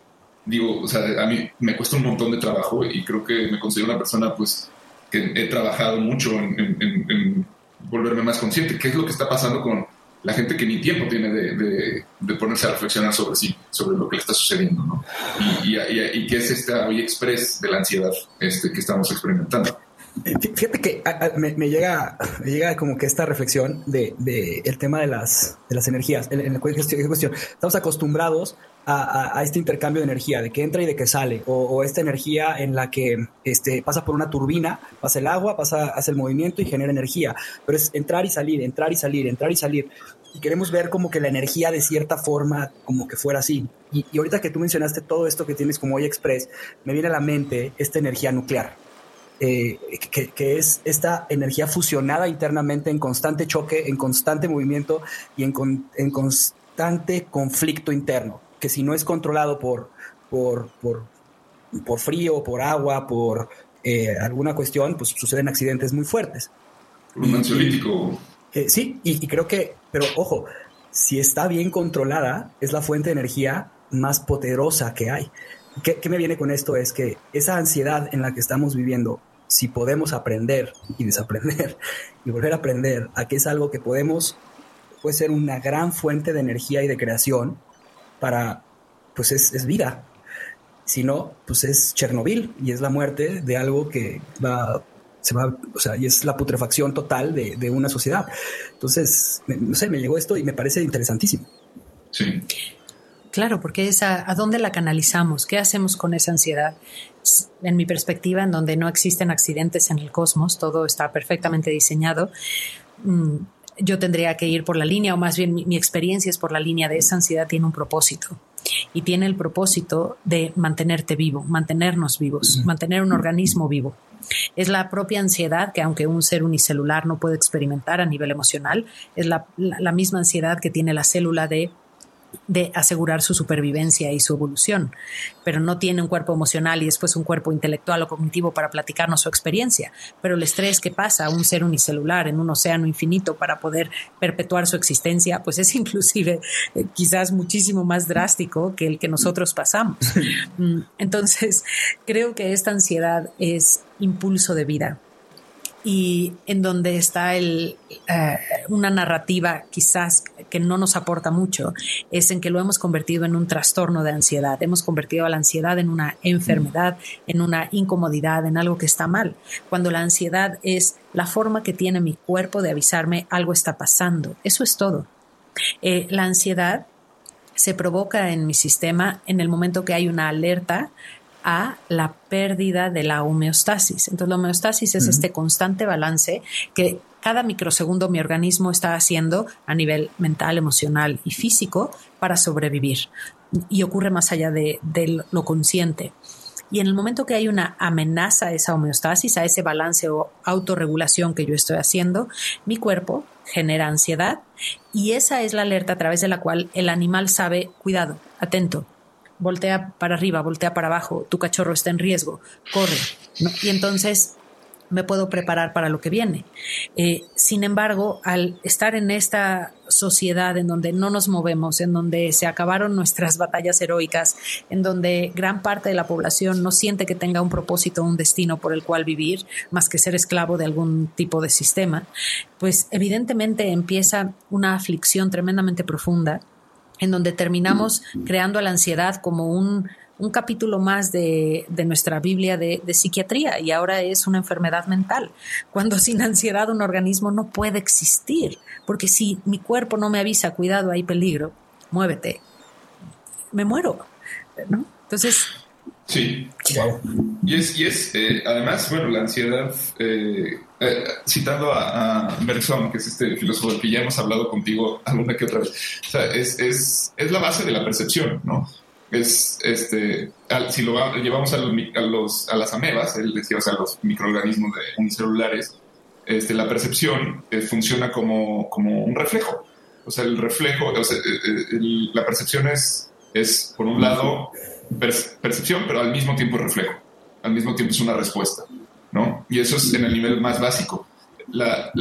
digo, o sea, a mí me cuesta un montón de trabajo y creo que me considero una persona pues que he trabajado mucho en, volverme más consciente. ¿Qué es lo que está pasando con la gente que ni tiempo tiene de, ponerse a reflexionar sobre sí, sobre lo que le está sucediendo, ¿no? Y, y, y, qué es esta hoy express de la ansiedad este, que estamos experimentando. Fíjate que me, llega, me llega como que esta reflexión de, el tema de las, de las energías. En, la cuestión, estamos acostumbrados a, este intercambio de energía, de que entra y de que sale, o, esta energía en la que este, pasa por una turbina, pasa el agua, pasa, hace el movimiento y genera energía. Pero es entrar y salir, entrar y salir, entrar y salir. Y queremos ver como que la energía de cierta forma, como que fuera así. Y, y ahorita que tú mencionaste todo esto que tienes como hoy Express, me viene a la mente esta energía nuclear eh, que, es esta energía fusionada internamente en constante choque, en constante movimiento y en, en constante conflicto interno, que si no es controlado por, por, por, por frío, por agua, por eh, alguna cuestión, pues suceden accidentes muy fuertes. Un ansiolítico. Eh, sí, y, y creo que, pero ojo, si está bien controlada, es la fuente de energía más poderosa que hay. ¿Qué, me viene con esto? Es que esa ansiedad en la que estamos viviendo, si podemos aprender y desaprender y volver a aprender a que es algo que podemos, puede ser una gran fuente de energía y de creación para, pues es, vida. Si no, pues es Chernobyl y es la muerte de algo que va, se va, o sea, y es la putrefacción total de, de una sociedad. Entonces, no sé, me llegó esto y me parece interesantísimo. Sí. Claro, porque es a, dónde la canalizamos, qué hacemos con esa ansiedad. En mi perspectiva, en donde no existen accidentes en el cosmos, todo está perfectamente diseñado, mm, yo tendría que ir por la línea, o más bien mi, experiencia es por la línea de esa ansiedad tiene un propósito. Y tiene el propósito de mantenerte vivo, mantenernos vivos, mantener un organismo vivo. Es la propia ansiedad que aunque un ser unicelular no puede experimentar a nivel emocional, es la misma ansiedad que tiene la célula de de asegurar su supervivencia y su evolución, pero no tiene un cuerpo emocional y después un cuerpo intelectual o cognitivo para platicarnos su experiencia. Pero el estrés que pasa a un ser unicelular en un océano infinito para poder perpetuar su existencia, pues es inclusive eh, quizás muchísimo más drástico que el que nosotros pasamos. Mm, entonces, creo que esta ansiedad es impulso de vida y en donde está el, eh, una narrativa quizás que no nos aporta mucho, es en que lo hemos convertido en un trastorno de ansiedad, hemos convertido a la ansiedad en una enfermedad, en una incomodidad, en algo que está mal, cuando la ansiedad es la forma que tiene mi cuerpo de avisarme algo está pasando, eso es todo. Eh, la ansiedad se provoca en mi sistema en el momento que hay una alerta a la pérdida de la homeostasis. Entonces, la homeostasis es este constante balance que cada microsegundo mi organismo está haciendo a nivel mental, emocional y físico para sobrevivir. Y ocurre más allá de, lo consciente. Y en el momento que hay una amenaza a esa homeostasis, a ese balance o autorregulación que yo estoy haciendo, mi cuerpo genera ansiedad y esa es la alerta a través de la cual el animal sabe, cuidado, atento, voltea para arriba, voltea para abajo, tu cachorro está en riesgo, corre. Y entonces me puedo preparar para lo que viene. Eh, sin embargo, al estar en esta sociedad en donde no nos movemos, en donde se acabaron nuestras batallas heroicas, en donde gran parte de la población no siente que tenga un propósito, un destino por el cual vivir, más que ser esclavo de algún tipo de sistema, pues evidentemente empieza una aflicción tremendamente profunda en donde terminamos creando la ansiedad como un, capítulo más de, nuestra Biblia de, psiquiatría y ahora es una enfermedad mental, cuando sin ansiedad un organismo no puede existir, porque si mi cuerpo no me avisa, cuidado, hay peligro, muévete, me muero. Entonces... Sí, y es, y es eh, además, bueno, la ansiedad eh, eh, citando a, a, Bergson, que es este filósofo que ya hemos hablado contigo alguna que otra vez, o sea, es, es, es la base de la percepción, ¿no? Es, este, si lo llevamos a, los, a, las amebas, él decía, o sea, los microorganismos unicelulares, este, la percepción eh, funciona como, como un reflejo. O sea, el reflejo, o sea, eh, la percepción es, es, por un lado, percepción, pero al mismo tiempo reflejo. Al mismo tiempo es una respuesta. Y eso es en el nivel más básico. La,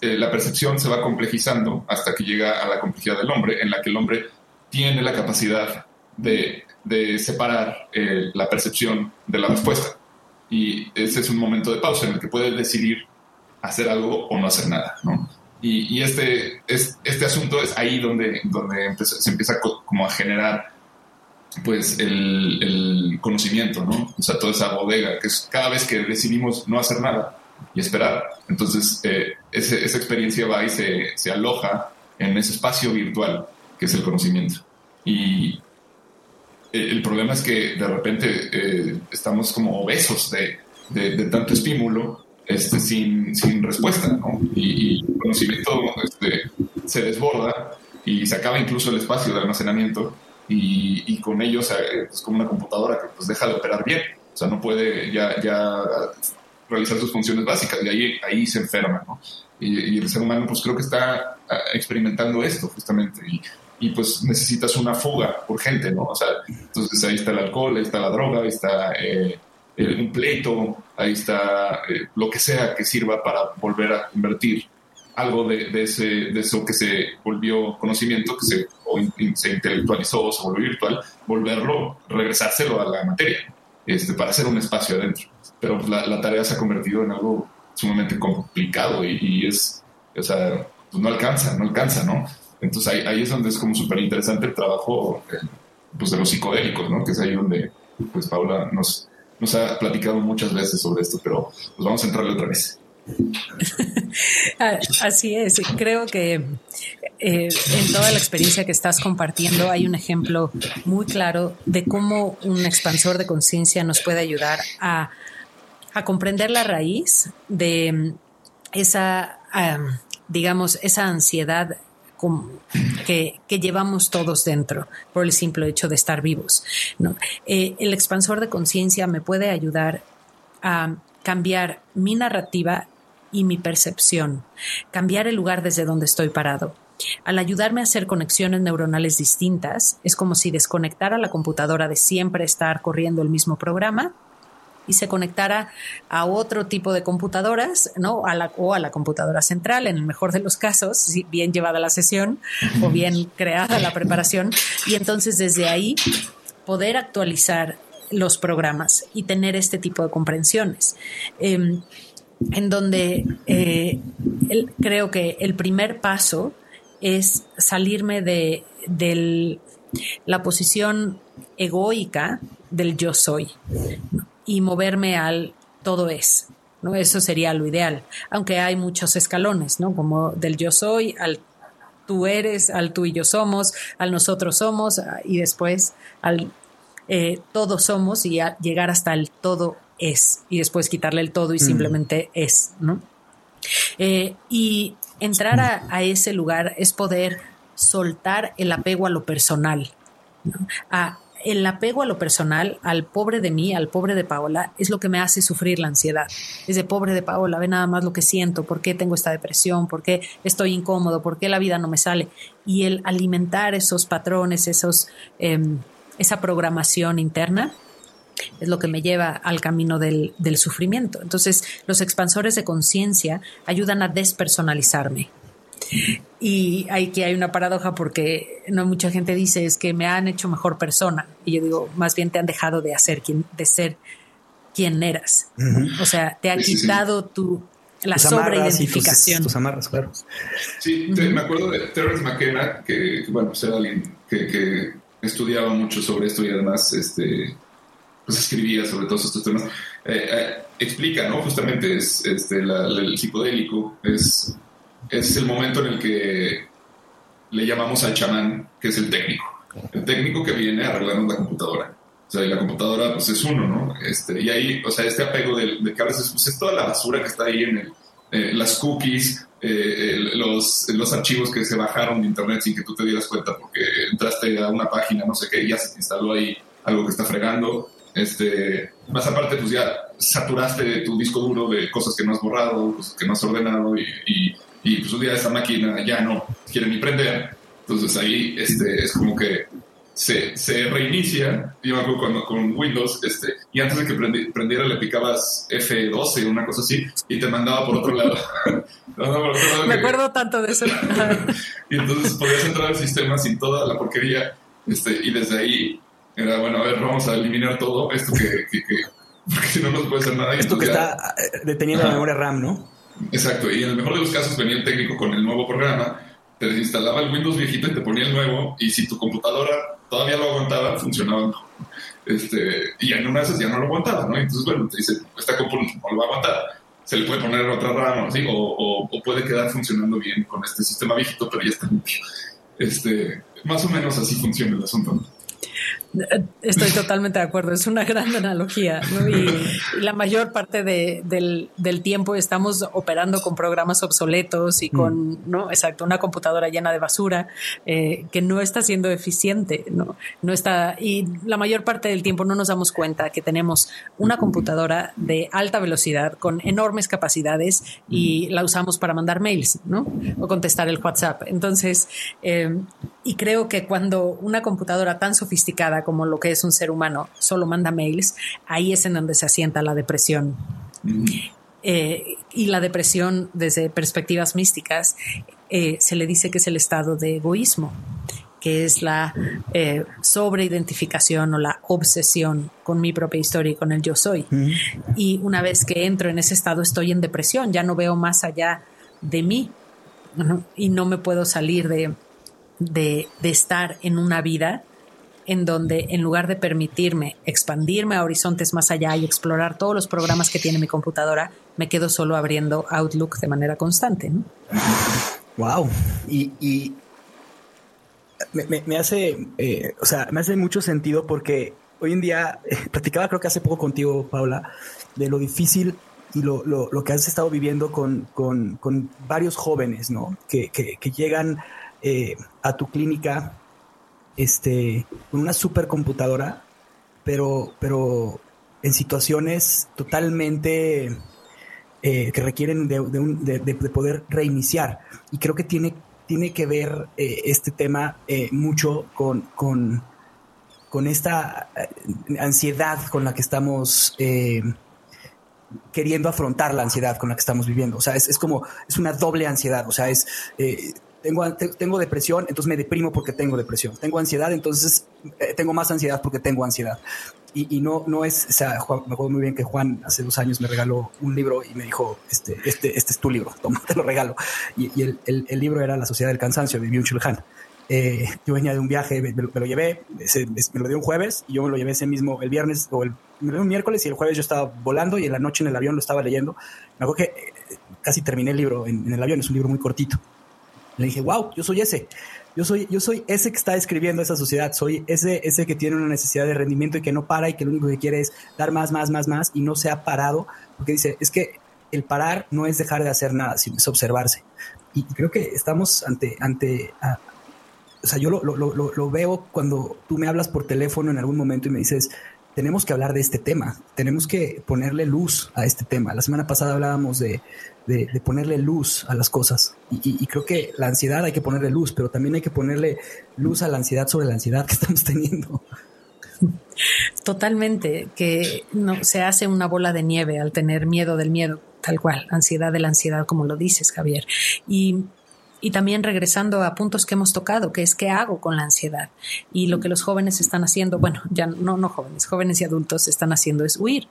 eh, la percepción se va complejizando hasta que llega a la complejidad del hombre, en la que el hombre tiene la capacidad de, de separar eh, la percepción de la respuesta. Y ese es un momento de pausa en el que puede decidir hacer algo o no hacer nada, ¿no? Y, y este, es, este asunto es ahí donde, donde se empieza como a generar pues el, conocimiento, ¿no? O sea, toda esa bodega, que es cada vez que decidimos no hacer nada, y esperar. Entonces, eh, esa experiencia va y se, aloja en ese espacio virtual que es el conocimiento. Y el problema es que de repente eh, estamos como obesos de, tanto estímulo este, sin, sin respuesta, ¿no? Y, el conocimiento este, se desborda y se acaba incluso el espacio de almacenamiento y, con ello es como una computadora que pues deja de operar bien, o sea, no puede ya, ya realizar sus funciones básicas y ahí, ahí se enferma, ¿no? Y, el ser humano pues creo que está ah, experimentando esto justamente y, y, pues necesitas una fuga urgente, ¿no? O sea, entonces ahí está el alcohol, ahí está la droga, ahí está eh, un pleito, ahí está eh, lo que sea que sirva para volver a convertir algo de, de, ese, de eso que se volvió conocimiento, que se, se intelectualizó o se volvió virtual, volverlo, regresárselo a la materia, este, para hacer un espacio adentro pero pues, la, tarea se ha convertido en algo sumamente complicado y, es, o sea, pues no alcanza, no alcanza, ¿no? Entonces ahí, ahí es donde es como súper interesante el trabajo eh, pues de los psicodélicos, ¿no? Que es ahí donde pues Paula nos, nos ha platicado muchas veces sobre esto, pero pues vamos a entrarle otra vez. Ah, así es, creo que eh, en toda la experiencia que estás compartiendo hay un ejemplo muy claro de cómo un expansor de conciencia nos puede ayudar a a comprender la raíz de mm, esa, digamos, esa ansiedad que, llevamos todos dentro por el simple hecho de estar vivos. Eh, el expansor de conciencia me puede ayudar a cambiar mi narrativa y mi percepción, cambiar el lugar desde donde estoy parado. Al ayudarme a hacer conexiones neuronales distintas, es como si desconectara la computadora de siempre estar corriendo el mismo programa y se conectara a otro tipo de computadoras, ¿no? A la, o a la computadora central, en el mejor de los casos, si bien llevada la sesión o bien creada la preparación, y entonces desde ahí poder actualizar los programas y tener este tipo de comprensiones. Em, en donde eh, creo que el primer paso es salirme de, de la posición egoica del yo soy y moverme al todo es. ¿no? Eso sería lo ideal, aunque hay muchos escalones, ¿no? Como del yo soy al tú eres, al tú y yo somos, al nosotros somos y después al eh, todos somos y llegar hasta el todo es y después quitarle el todo y mm. simplemente es, ¿no? Eh, y entrar a, ese lugar es poder soltar el apego a lo personal, a el apego a lo personal, al pobre de mí, al pobre de Paola, es lo que me hace sufrir la ansiedad. Es de pobre de Paola, ve nada más lo que siento, por qué tengo esta depresión, por qué estoy incómodo, por qué la vida no me sale. Y el alimentar esos patrones, esos, em, esa programación interna, es lo que me lleva al camino del, del sufrimiento. Entonces, los expansores de conciencia ayudan a despersonalizarme, y hay que hay una paradoja porque no mucha gente dice es que me han hecho mejor persona. Y yo digo, más bien te han dejado de hacer quien, de ser quien eras. O sea, te ha quitado tu la sobreidentificación. Tus, tus, amarras, claro. Sí, me acuerdo de Terence McKenna, que, bueno, pues era alguien que, estudiaba mucho sobre esto y además este, pues escribía sobre todos estos temas. Eh, eh, explica, ¿no? Justamente es este, el psicodélico, es es el momento en el que le llamamos al chamán, que es el técnico. El técnico que viene a arreglarnos la computadora. O sea, y la computadora pues es uno, ¿no? Este, y ahí, o sea, este apego de, que veces pues, es toda la basura que está ahí en el, eh, las cookies, eh, los, los archivos que se bajaron de internet sin que tú te dieras cuenta porque entraste a una página, no sé qué, y ya se te instaló ahí algo que está fregando. Este, más aparte, pues ya saturaste tu disco duro de cosas que no has borrado, cosas que no has ordenado y y pues un día esa máquina ya no quiere ni prender. Entonces ahí este, es como que se, se reinicia, yo me acuerdo cuando con Windows, este, y antes de que prendiera le picabas F12, una cosa así, y te mandaba por otro lado. me acuerdo tanto de eso. y entonces podías entrar al sistema sin toda la porquería, este, y desde ahí era, bueno, a ver, vamos a eliminar todo esto que, que, porque si no, no puede hacer nada. Esto que está eh, deteniendo la memoria RAM, ¿no? Exacto, y en el mejor de los casos venía el técnico con el nuevo programa, te desinstalaba el Windows viejito y te ponía el nuevo, y si tu computadora todavía lo aguantaba, funcionaba. Este, y en una vez ya no lo aguantaba, ¿no? Entonces, bueno, te dice, esta computadora no lo va a aguantar. se le puede poner otra rama, ¿sí? o, o, puede quedar funcionando bien con este sistema viejito, pero ya está limpio. Este, más o menos así funciona el asunto. Estoy totalmente de acuerdo, es una gran analogía y, la mayor parte del, tiempo estamos operando con programas obsoletos y con, mm. ¿no? Exacto, una computadora llena de basura eh, que no está siendo eficiente, ¿no? no está, y la mayor parte del tiempo no nos damos cuenta que tenemos una computadora de alta velocidad con enormes capacidades y la usamos para mandar mails, ¿no? O contestar el WhatsApp. Entonces, eh, y creo que cuando una computadora tan sofisticada como lo que es un ser humano solo manda mails, ahí es en donde se asienta la depresión. Eh, y la depresión, desde perspectivas místicas, eh, se le dice que es el estado de egoísmo, que es la eh, sobreidentificación o la obsesión con mi propia historia y con el yo soy. Y una vez que entro en ese estado, estoy en depresión, ya no veo más allá de mí y no me puedo salir de, de, estar en una vida en donde en lugar de permitirme expandirme a horizontes más allá y explorar todos los programas que tiene mi computadora, me quedo solo abriendo Outlook de manera constante. Wow. Y, me, hace, eh, o sea, me hace mucho sentido porque hoy en día, platicaba creo que hace poco contigo, Paula, de lo difícil y lo, que has estado viviendo con, varios jóvenes, ¿no? Que, que llegan eh, a tu clínica este, con una supercomputadora, pero, pero en situaciones totalmente eh, que requieren de, poder reiniciar. Y creo que tiene, tiene que ver eh, este tema mucho con, con, con, esta ansiedad con la que estamos queriendo afrontar la ansiedad con la que estamos viviendo. O sea, es, como, es una doble ansiedad. O sea, es, tengo, tengo depresión, entonces me deprimo porque tengo depresión. Tengo ansiedad, entonces eh, tengo más ansiedad porque tengo ansiedad. Y, no, no es, o sea, me acuerdo muy bien que Juan hace dos años me regaló un libro y me dijo, este, este, este es tu libro, toma, te lo regalo. Y, el, el, libro era La Sociedad del Cansancio de Byung-Chul Han. Eh, yo venía de un viaje, me, lo llevé, me lo dio un jueves y yo me lo llevé ese mismo, el viernes o el, me un miércoles y el jueves yo estaba volando y en la noche en el avión lo estaba leyendo. Me acuerdo que eh, casi terminé el libro en, en el avión, es un libro muy cortito. Le dije, wow, yo soy ese. Yo soy, yo soy ese que está escribiendo esa sociedad. Soy ese, ese que tiene una necesidad de rendimiento y que no para y que lo único que quiere es dar más, más, más, más y no se ha parado. Porque dice, es que el parar no es dejar de hacer nada, sino es observarse. Y creo que estamos ante, ante, o sea, yo lo, lo, lo, lo, veo cuando tú me hablas por teléfono en algún momento y me dices, tenemos que hablar de este tema, tenemos que ponerle luz a este tema. La semana pasada hablábamos de, de, ponerle luz a las cosas y, creo que la ansiedad hay que ponerle luz, pero también hay que ponerle luz a la ansiedad sobre la ansiedad que estamos teniendo. Totalmente, que no se hace una bola de nieve al tener miedo del miedo, tal cual, ansiedad de la ansiedad, como lo dices, Javier. Y y también regresando a puntos que hemos tocado, que es qué hago con la ansiedad. Y lo que los jóvenes están haciendo, bueno, ya no, no jóvenes, jóvenes y adultos están haciendo es huir,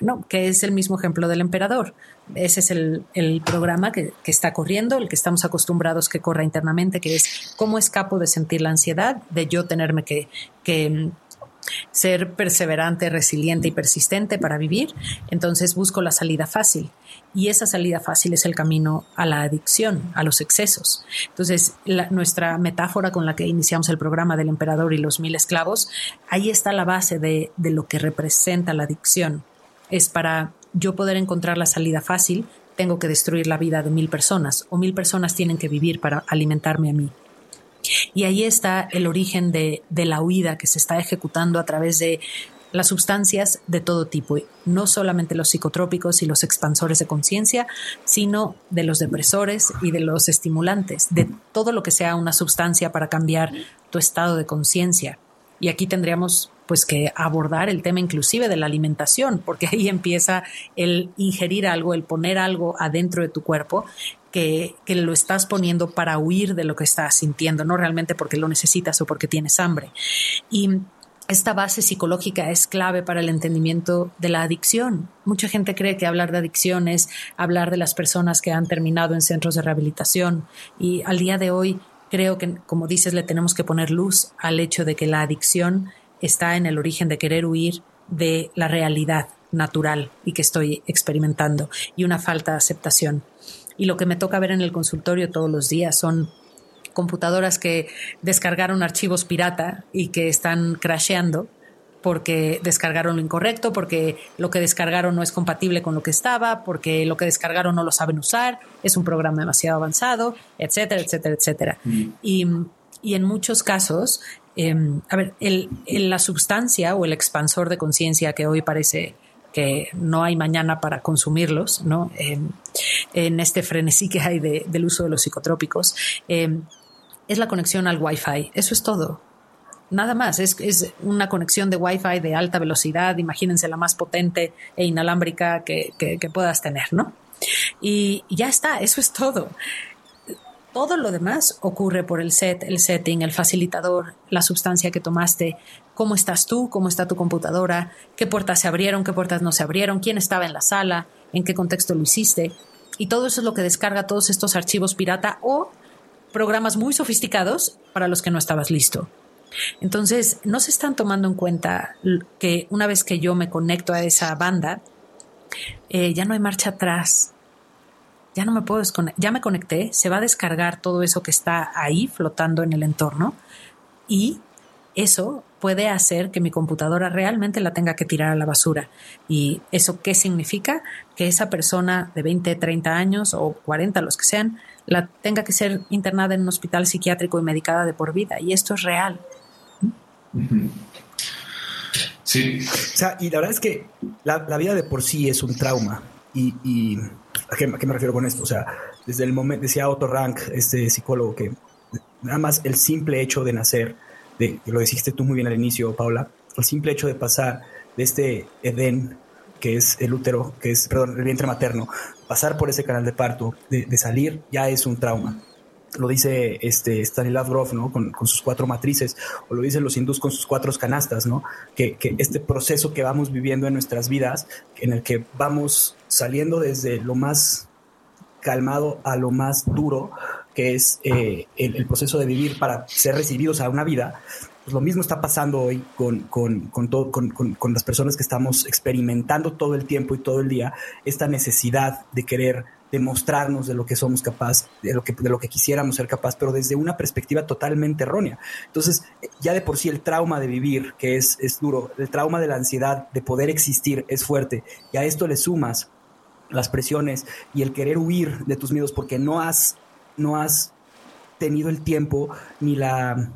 ¿no? Que es el mismo ejemplo del emperador. Ese es el, programa que, está corriendo, el que estamos acostumbrados que corra internamente, que es cómo escapo de sentir la ansiedad, de yo tenerme que, que ser perseverante, resiliente y persistente para vivir, entonces busco la salida fácil. Y esa salida fácil es el camino a la adicción, a los excesos. Entonces, nuestra metáfora con la que iniciamos el programa del emperador y los mil esclavos, ahí está la base de, de lo que representa la adicción. Es para yo poder encontrar la salida fácil, tengo que destruir la vida de mil personas o mil personas tienen que vivir para alimentarme a mí. Y ahí está el origen de, la huida que se está ejecutando a través de las sustancias de todo tipo, no solamente los psicotrópicos y los expansores de conciencia, sino de los depresores y de los estimulantes, de todo lo que sea una sustancia para cambiar tu estado de conciencia. Y aquí tendríamos pues que abordar el tema inclusive de la alimentación, porque ahí empieza el ingerir algo, el poner algo adentro de tu cuerpo que, lo estás poniendo para huir de lo que estás sintiendo, no realmente porque lo necesitas o porque tienes hambre. Y esta base psicológica es clave para el entendimiento de la adicción. Mucha gente cree que hablar de adicción es hablar de las personas que han terminado en centros de rehabilitación y al día de hoy creo que, como dices, le tenemos que poner luz al hecho de que la adicción está en el origen de querer huir de la realidad, natural y que estoy experimentando y una falta de aceptación. Y lo que me toca ver en el consultorio todos los días son computadoras que descargaron archivos pirata y que están crasheando porque descargaron lo incorrecto, porque lo que descargaron no es compatible con lo que estaba, porque lo que descargaron no lo saben usar, es un programa demasiado avanzado, etcétera, etcétera, etcétera. Mm. Y, y, en muchos casos, em, a ver, el, la sustancia o el expansor de conciencia que hoy parece que no hay mañana para consumirlos, ¿no? En, en este frenesí que hay de, del uso de los psicotrópicos, em, es la conexión al Wi-Fi. Eso es todo. Nada más, es, es, una conexión de Wi-Fi de alta velocidad, imagínense la más potente e inalámbrica que, que, puedas tener, ¿no? Y ya está, eso es todo. Todo lo demás ocurre por el set, el setting, el facilitador, la sustancia que tomaste, cómo estás tú, cómo está tu computadora, qué puertas se abrieron, qué puertas no se abrieron, quién estaba en la sala, en qué contexto lo hiciste. Y todo eso es lo que descarga todos estos archivos pirata o programas muy sofisticados para los que no estabas listo. Entonces, no se están tomando en cuenta que una vez que yo me conecto a esa banda, eh, ya no hay marcha atrás. Ya no me puedo desconectar. Ya me conecté, se va a descargar todo eso que está ahí flotando en el entorno y eso puede hacer que mi computadora realmente la tenga que tirar a la basura. ¿Y eso qué significa? Que esa persona de 20, 30 años o 40, los que sean, la tenga que ser internada en un hospital psiquiátrico y medicada de por vida. Y esto es real. Sí. O sea, y la verdad es que la, vida de por sí es un trauma. Y, ¿a, qué, me refiero con esto? O sea, desde el momento, decía Otto Rank, este psicólogo, que nada más el simple hecho de nacer, de, lo dijiste tú muy bien al inicio, Paula, el simple hecho de pasar de este Edén, que es el útero, que es, perdón, el vientre materno, pasar por ese canal de parto, de, salir, ya es un trauma lo dice este Stanislav ¿no? Con, sus cuatro matrices, o lo dicen los hindús con sus cuatro canastas, ¿no? Que, este proceso que vamos viviendo en nuestras vidas, en el que vamos saliendo desde lo más calmado a lo más duro, que es eh, el, proceso de vivir para ser recibidos a una vida, pues lo mismo está pasando hoy con, con, con, las personas que estamos experimentando todo el tiempo y todo el día esta necesidad de querer demostrarnos de lo que somos capaz, de lo que, de lo que quisiéramos ser capaz, pero desde una perspectiva totalmente errónea. Entonces, ya de por sí el trauma de vivir, que es, es duro, el trauma de la ansiedad de poder existir es fuerte, y a esto le sumas las presiones y el querer huir de tus miedos porque no has, no has tenido el tiempo ni la,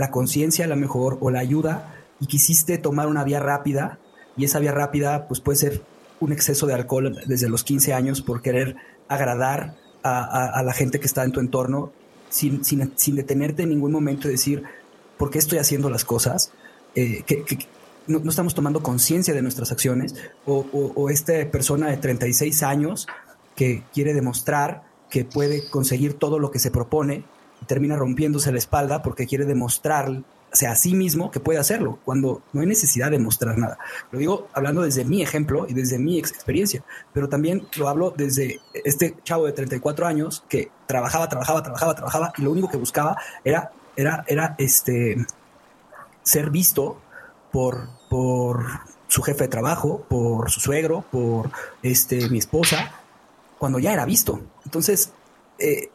la conciencia a lo mejor o la ayuda y quisiste tomar una vía rápida y esa vía rápida pues puede ser un exceso de alcohol desde los 15 años por querer agradar a, la gente que está en tu entorno sin, sin, detenerte en ningún momento y decir, ¿por qué estoy haciendo las cosas? Eh, que, no, estamos tomando conciencia de nuestras acciones. O, o, esta persona de 36 años que quiere demostrar que puede conseguir todo lo que se propone termina rompiéndose la espalda porque quiere demostrar sea a sí mismo que puede hacerlo, cuando no hay necesidad de mostrar nada. Lo digo hablando desde mi ejemplo y desde mi experiencia, pero también lo hablo desde este chavo de 34 años que trabajaba, trabajaba, trabajaba, trabajaba y lo único que buscaba era, era, era este, ser visto por, por su jefe de trabajo, por su suegro, por este, mi esposa, cuando ya era visto. Entonces, eh,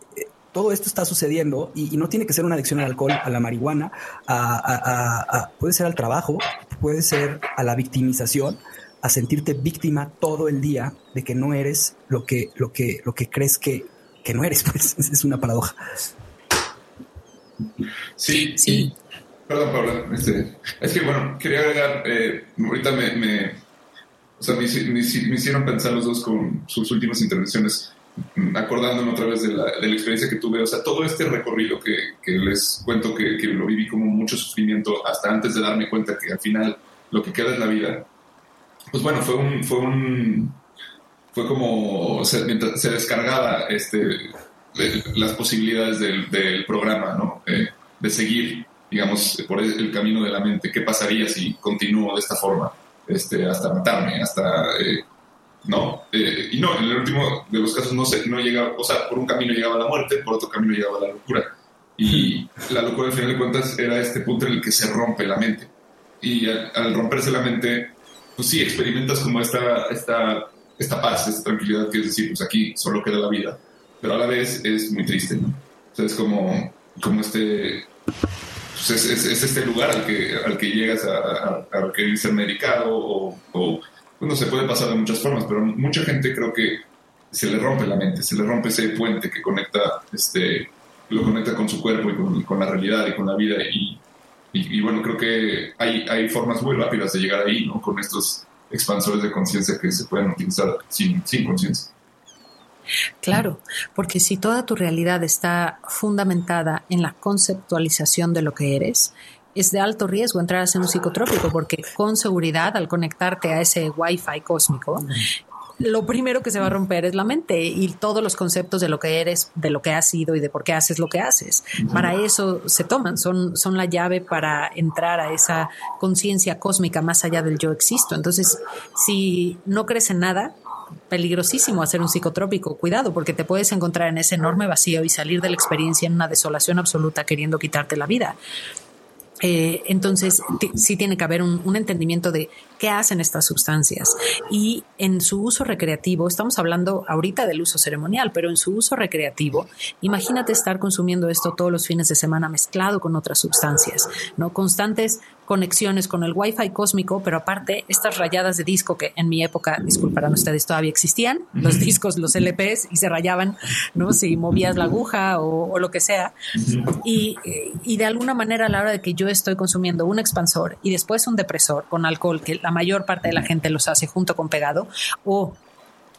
todo esto está sucediendo y, no tiene que ser una adicción al alcohol, a la marihuana, a, puede ser al trabajo, puede ser a la victimización, a sentirte víctima todo el día de que no eres lo que, lo que, lo que crees que, que no eres. Pues es una paradoja. Sí, sí. perdón, Paula. Este, es que, bueno, quería agregar, eh, ahorita me, me, o sea, me, me, hicieron pensar los dos con sus últimas intervenciones acordándome otra vez de la, de la, experiencia que tuve, o sea, todo este recorrido que, que les cuento que, que, lo viví como mucho sufrimiento hasta antes de darme cuenta que al final lo que queda es la vida, pues bueno, fue un, fue un, fue como, se, mientras se descargaba este, las posibilidades del, del programa, ¿no? Eh, de seguir, digamos, por el camino de la mente, ¿qué pasaría si continúo de esta forma? Este, hasta matarme, hasta... Eh, ¿no? Eh, y no, en el último de los casos no, se, no llegaba, o sea, por un camino llegaba la muerte, por otro camino llegaba la locura. Y la locura, al final de cuentas, era este punto en el que se rompe la mente. Y al, romperse la mente, pues sí, experimentas como esta, esta, esta paz, esta tranquilidad que es decir, pues aquí solo queda la vida, pero a la vez es muy triste, ¿no? O sea, es como, como este, pues es, es, este lugar al que, al que llegas a, a, querer ser medicado o, o, bueno, se puede pasar de muchas formas, pero mucha gente creo que se le rompe la mente, se le rompe ese puente que conecta, este, lo conecta con su cuerpo y con, con la realidad y con la vida y, y, bueno, creo que hay, hay formas muy rápidas de llegar ahí, ¿no? Con estos expansores de conciencia que se pueden utilizar sin, sin conciencia. Claro, porque si toda tu realidad está fundamentada en la conceptualización de lo que eres, es de alto riesgo entrar a ser un psicotrópico, porque con seguridad, al conectarte a ese Wi-Fi cósmico, lo primero que se va a romper es la mente y todos los conceptos de lo que eres, de lo que has sido y de por qué haces lo que haces. Para eso se toman, son, son la llave para entrar a esa conciencia cósmica más allá del yo existo. Entonces, si no crees en nada, peligrosísimo hacer un psicotrópico. Cuidado, porque te puedes encontrar en ese enorme vacío y salir de la experiencia en una desolación absoluta queriendo quitarte la vida. Eh, entonces, sí tiene que haber un, entendimiento de qué hacen estas sustancias. Y en su uso recreativo, estamos hablando ahorita del uso ceremonial, pero en su uso recreativo, imagínate estar consumiendo esto todos los fines de semana mezclado con otras sustancias, ¿no? Constantes conexiones con el Wi-Fi cósmico, pero aparte estas rayadas de disco que en mi época, disculparán ustedes, todavía existían, los discos, los LPs y se rayaban, ¿no? Si movías la aguja o, lo que sea. y, y, de alguna manera a la hora de que yo estoy consumiendo un expansor y después un depresor con alcohol, que la mayor parte de la gente los hace junto con pegado, o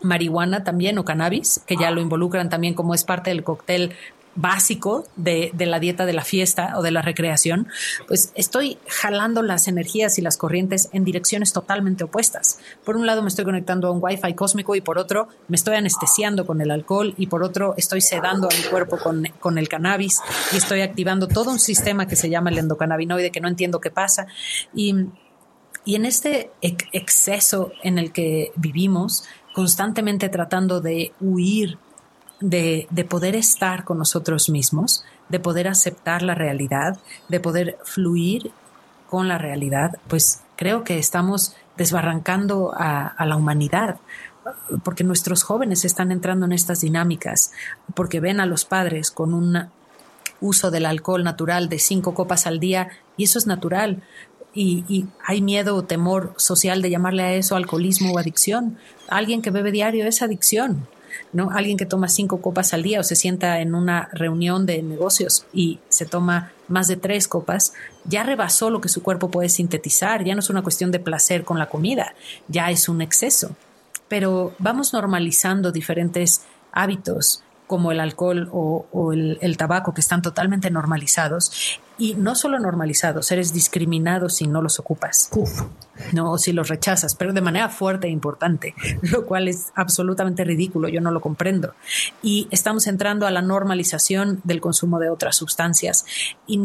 marihuana también o cannabis, que ya lo involucran también como es parte del cóctel básico de, la dieta de la fiesta o de la recreación, pues estoy jalando las energías y las corrientes en direcciones totalmente opuestas. Por un lado me estoy conectando a un wifi cósmico y por otro me estoy anestesiando con el alcohol y por otro estoy sedando a mi cuerpo con, el cannabis y estoy activando todo un sistema que se llama el endocannabinoide que no entiendo qué pasa. Y, y en este exceso en el que vivimos, constantemente tratando de huir de, poder estar con nosotros mismos, de poder aceptar la realidad, de poder fluir con la realidad, pues creo que estamos desbarrancando a, la humanidad, porque nuestros jóvenes están entrando en estas dinámicas, porque ven a los padres con un uso del alcohol natural de cinco copas al día, y eso es natural. Y, hay miedo o temor social de llamarle a eso alcoholismo o adicción. Alguien que bebe diario es adicción. ¿no? Alguien que toma cinco copas al día o se sienta en una reunión de negocios y se toma más de tres copas, ya rebasó lo que su cuerpo puede sintetizar, ya no es una cuestión de placer con la comida, ya es un exceso. Pero vamos normalizando diferentes hábitos, como el alcohol o, el, tabaco, que están totalmente normalizados. Y no solo normalizados, eres discriminado si no los ocupas. No, o si los rechazas, pero de manera fuerte e importante, lo cual es absolutamente ridículo, yo no lo comprendo. Y estamos entrando a la normalización del consumo de otras sustancias. Y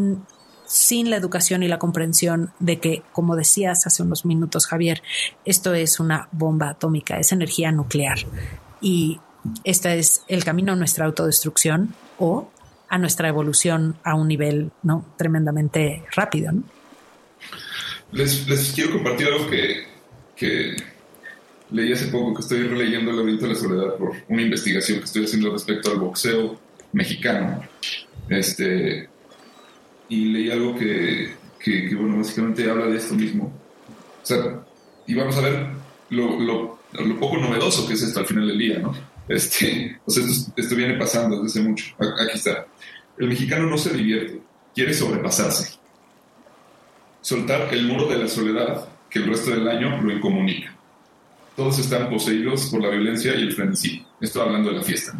sin la educación y la comprensión de que, como decías hace unos minutos, Javier, esto es una bomba atómica, es energía nuclear. Y este es el camino a nuestra autodestrucción o a nuestra evolución a un nivel ¿no? tremendamente rápido. Les, quiero compartir algo que, leí hace poco, que estoy releyendo El laberinto de la soledad por una investigación que estoy haciendo respecto al boxeo mexicano. Este, y leí algo que, bueno, básicamente habla de esto mismo. Y vamos a ver lo, lo, lo poco novedoso que es esto al final del día, ¿no? Este, o sea, esto, viene pasando desde hace mucho. Aquí está. El mexicano no se divierte, quiere sobrepasarse. Soltar el muro de la soledad que el resto del año lo incomunica. Todos están poseídos por la violencia y el frenesí. Esto hablando de la fiesta.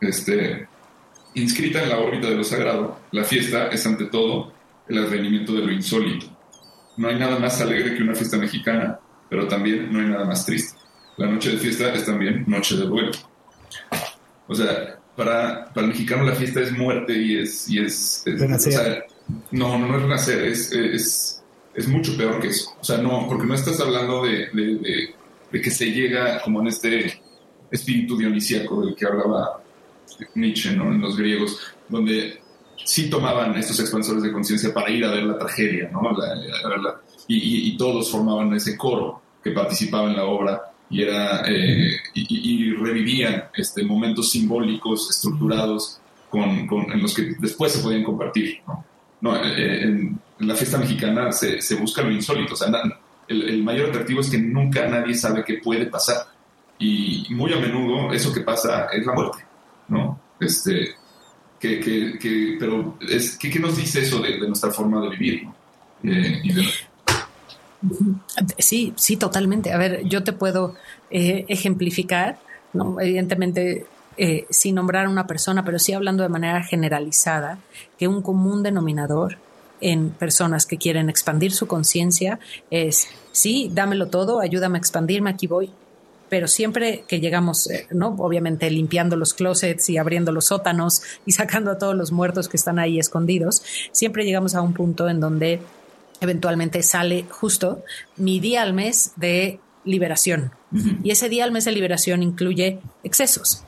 Este, inscrita en la órbita de lo sagrado, la fiesta es ante todo el advenimiento de lo insólito. No hay nada más alegre que una fiesta mexicana, pero también no hay nada más triste la noche de fiesta es también noche de duelo. O sea, para, para el mexicano la fiesta es muerte y es... Y es, no, no, es renacer, es, es, es, mucho peor que eso. O sea, no, porque no estás hablando de, de, de, que se llega como en este espíritu dionisíaco del que hablaba Nietzsche, ¿no? En los griegos, donde sí tomaban estos expansores de conciencia para ir a ver la tragedia, ¿no? La, y, todos formaban ese coro que participaba en la obra y, era, eh, y, revivían este, momentos simbólicos estructurados con, en los que después se podían compartir. ¿no? Eh, en, la fiesta mexicana se, se busca lo insólito, o sea, el, el, mayor atractivo es que nunca nadie sabe qué puede pasar y muy a menudo eso que pasa es la muerte, ¿no? Este, que, que, que pero es, ¿qué, ¿qué, nos dice eso de, de nuestra forma de vivir? Eh, y de, Sí, sí, totalmente. A ver, yo te puedo eh, ejemplificar, ¿no? evidentemente eh, sin nombrar a una persona, pero sí hablando de manera generalizada, que un común denominador en personas que quieren expandir su conciencia es, sí, dámelo todo, ayúdame a expandirme, aquí voy. Pero siempre que llegamos, eh, ¿no? Obviamente limpiando los closets y abriendo los sótanos y sacando a todos los muertos que están ahí escondidos, siempre llegamos a un punto en donde eventualmente sale justo mi día al mes de liberación. Y ese día al mes de liberación incluye excesos.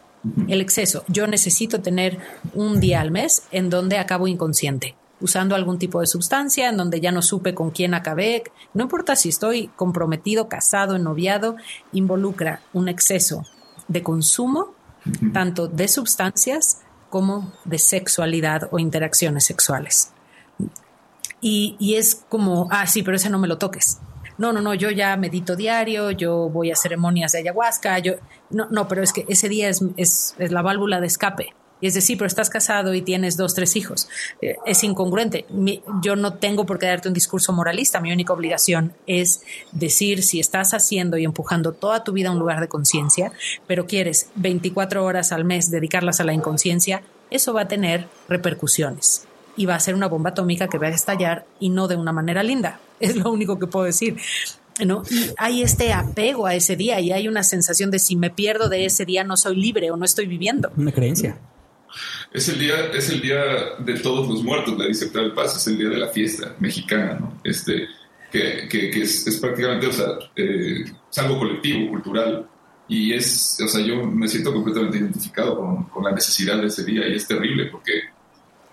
El exceso. Yo necesito tener un día al mes en donde acabo inconsciente, usando algún tipo de sustancia, en donde ya no supe con quién acabé. No importa si estoy comprometido, casado, noviado, involucra un exceso de consumo, tanto de sustancias como de sexualidad o interacciones sexuales. Y, es como, ah, sí, pero ese no me lo toques. No, no, no, yo ya medito diario, yo voy a ceremonias de ayahuasca, yo, no, no, pero es que ese día es, es, la válvula de escape. Y es decir, pero estás casado y tienes dos, tres hijos. Eh, es incongruente. yo no tengo por qué darte un discurso moralista. Mi única obligación es decir si estás haciendo y empujando toda tu vida a un lugar de conciencia, pero quieres 24 horas al mes dedicarlas a la inconsciencia, eso va a tener repercusiones y va a ser una bomba atómica que va a estallar y no de una manera linda. Es lo único que puedo decir. ¿no? Y hay este apego a ese día y hay una sensación de si me pierdo de ese día no soy libre o no estoy viviendo. Una creencia. Es el día, es el día de todos los muertos, la dice Octavio Paz, es el día de la fiesta mexicana, ¿no? Este, que, que, es, es, prácticamente, o sea, eh, es algo colectivo, cultural, y es, o sea, yo me siento completamente identificado con, con la necesidad de ese día y es terrible porque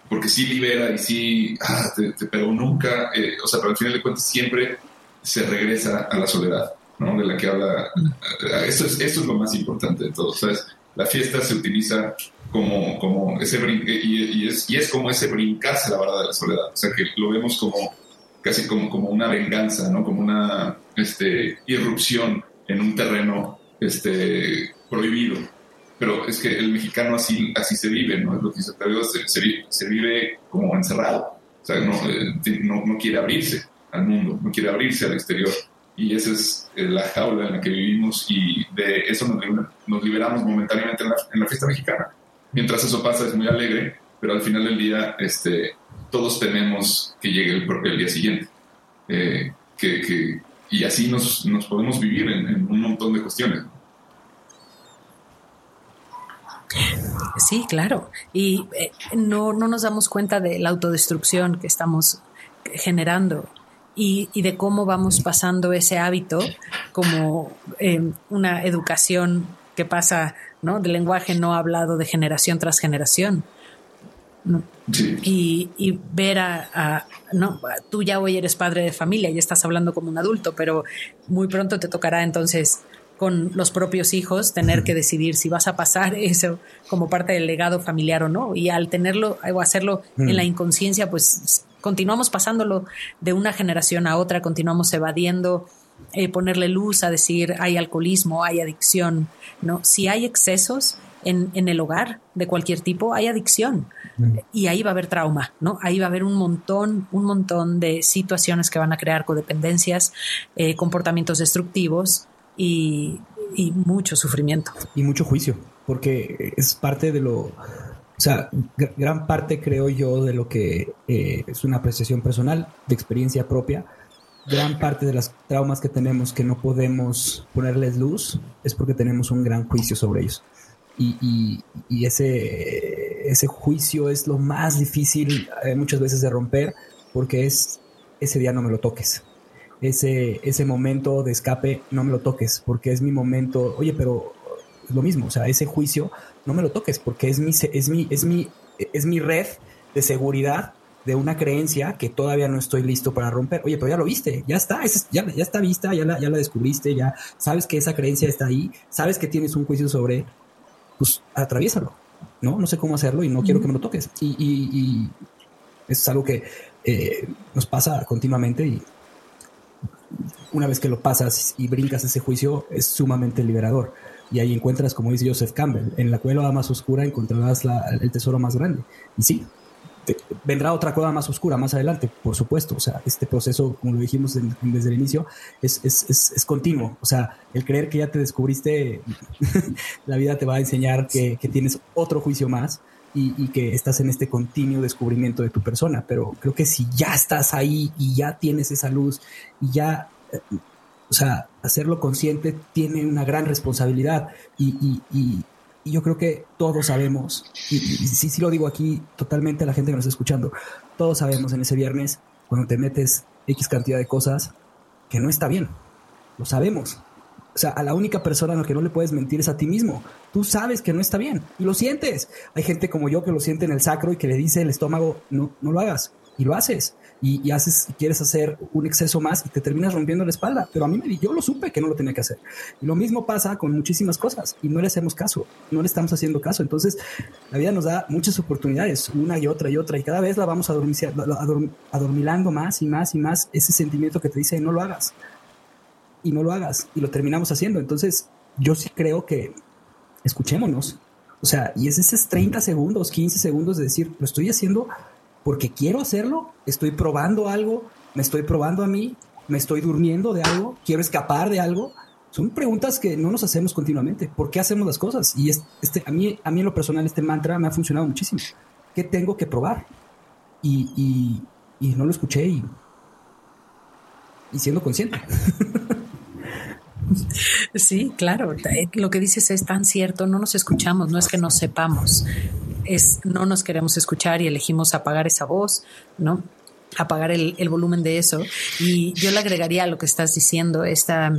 porque sí libera y sí, ah, pero nunca, eh, o sea, pero al final de cuentas siempre se regresa a la soledad, ¿no? De la que habla. Eh, esto es, esto es lo más importante de todo, ¿sabes? La fiesta se utiliza como, como ese y, y, es, y es como ese brincarse la verdad de la soledad, o sea, que lo vemos como casi como, como una venganza, ¿no? Como una este, irrupción en un terreno este, prohibido pero es que el mexicano así, así se vive, ¿no? Es lo que dice se, se, vive como encerrado, o sea, eh, no, no, quiere abrirse al mundo, no quiere abrirse al exterior. Y esa es eh, la jaula en la que vivimos y de eso nos, nos liberamos momentáneamente en la, en la, fiesta mexicana. Mientras eso pasa es muy alegre, pero al final del día este, todos tenemos que llegue el, el día siguiente. Eh, que, que, y así nos, nos podemos vivir en, en un montón de cuestiones. Sí, claro. Y eh, no, no nos damos cuenta de la autodestrucción que estamos generando y, de cómo vamos pasando ese hábito como em, una educación que pasa ¿no? de lenguaje no hablado de generación tras generación. Y, y, ver a, no, tú ya hoy eres padre de familia y estás hablando como un adulto, pero muy pronto te tocará entonces con los propios hijos, tener que decidir si vas a pasar eso como parte del legado familiar o no. Y al tenerlo o hacerlo en la inconsciencia, pues continuamos pasándolo de una generación a otra, continuamos evadiendo eh, ponerle luz a decir hay alcoholismo, hay adicción, ¿no? Si hay excesos en, en el hogar de cualquier tipo, hay adicción. Y ahí va a haber trauma, ¿no? Ahí va a haber un montón, un montón de situaciones que van a crear codependencias, eh, comportamientos destructivos y, mucho sufrimiento. Y mucho juicio, porque es parte de lo, o sea, gran parte creo yo de lo que eh, es una apreciación personal, de experiencia propia. Gran parte de las traumas que tenemos que no podemos ponerles luz es porque tenemos un gran juicio sobre ellos. Y, y, ese, ese juicio es lo más difícil eh, muchas veces de romper porque es ese día no me lo toques ese, ese momento de escape, no me lo toques, porque es mi momento, oye, pero es lo mismo, o sea, ese juicio, no me lo toques, porque es mi, es mi, es mi, es mi red de seguridad de una creencia que todavía no estoy listo para romper. Oye, pero ya lo viste, ya está, ya, ya está vista, ya la, ya la descubriste, ya sabes que esa creencia está ahí, sabes que tienes un juicio sobre, pues atraviésalo, ¿no? No sé cómo hacerlo y no quiero que me lo toques. Y, y, es algo que eh, nos pasa continuamente y una vez que lo pasas y brincas ese juicio es sumamente liberador. Y ahí encuentras, como dice Joseph Campbell, en la cueva más oscura encontrarás el tesoro más grande. Y sí, vendrá otra cueva más oscura más adelante, por supuesto. O sea, este proceso, como lo dijimos desde el inicio, es, es, es, continuo. O sea, el creer que ya te descubriste, la vida te va a enseñar que, que tienes otro juicio más y, que estás en este continuo descubrimiento de tu persona. Pero creo que si ya estás ahí y ya tienes esa luz y ya... Eh, o sea, hacerlo consciente tiene una gran responsabilidad y, y y yo creo que todos sabemos, y, sí, sí lo digo aquí totalmente a la gente que nos está escuchando, todos sabemos en ese viernes, cuando te metes X cantidad de cosas, que no está bien. Lo sabemos. O sea, a la única persona a la que no le puedes mentir es a ti mismo. Tú sabes que no está bien y lo sientes. Hay gente como yo que lo siente en el sacro y que le dice el estómago, no, no lo hagas. Y lo haces y, haces, quieres hacer un exceso más y te terminas rompiendo la espalda. Pero a mí me yo lo supe que no lo tenía que hacer. Y lo mismo pasa con muchísimas cosas y no le hacemos caso, no le estamos haciendo caso. Entonces, la vida nos da muchas oportunidades, una y otra y otra, y cada vez la vamos adormilando más y más y más ese sentimiento que te dice no lo hagas. Y no lo hagas. Y lo terminamos haciendo. Entonces, yo sí creo que escuchémonos. O sea, y es esos 30 segundos, 15 segundos de decir, lo estoy haciendo porque quiero hacerlo, estoy probando algo, me estoy probando a mí, me estoy durmiendo de algo, quiero escapar de algo. Son preguntas que no nos hacemos continuamente. ¿Por qué hacemos las cosas? Y este, a, mí, a mí en lo personal este mantra me ha funcionado muchísimo. ¿Qué tengo que probar? Y, no lo escuché y, y siendo consciente. Sí, claro, lo que dices es tan cierto, no nos escuchamos, no es que no sepamos, es no nos queremos escuchar y elegimos apagar esa voz, ¿no? Apagar el, volumen de eso. Y yo le agregaría a lo que estás diciendo, esta,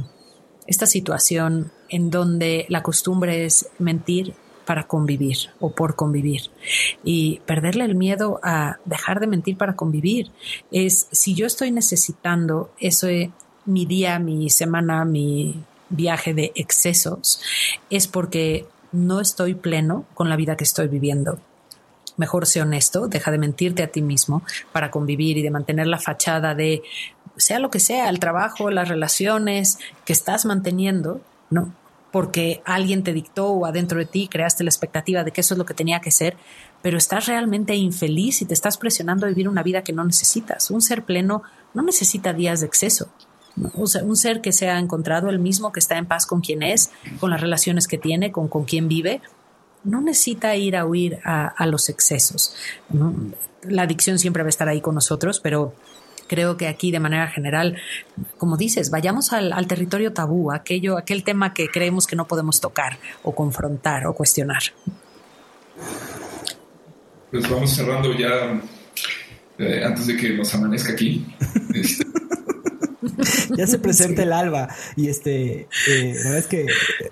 esta situación en donde la costumbre es mentir para convivir o por convivir y perderle el miedo a dejar de mentir para convivir es si yo estoy necesitando eso mi día, mi semana, mi viaje de excesos es porque no estoy pleno con la vida que estoy viviendo. Mejor sé honesto, deja de mentirte a ti mismo para convivir y de mantener la fachada de, sea lo que sea, el trabajo, las relaciones que estás manteniendo, ¿no? Porque alguien te dictó o adentro de ti creaste la expectativa de que eso es lo que tenía que ser, pero estás realmente infeliz y te estás presionando a vivir una vida que no necesitas. Un ser pleno no necesita días de exceso, o sea, un ser que se ha encontrado el mismo, que está en paz con quien es, con las relaciones que tiene, con, con quien vive, no necesita ir a huir a, los excesos. La adicción siempre va a estar ahí con nosotros, pero creo que aquí de manera general, como dices, vayamos al, territorio tabú, aquello, aquel tema que creemos que no podemos tocar o confrontar o cuestionar. Pues vamos cerrando ya eh, antes de que nos amanezca aquí. Este, ya se presenta el alba. Y este, eh, la verdad es que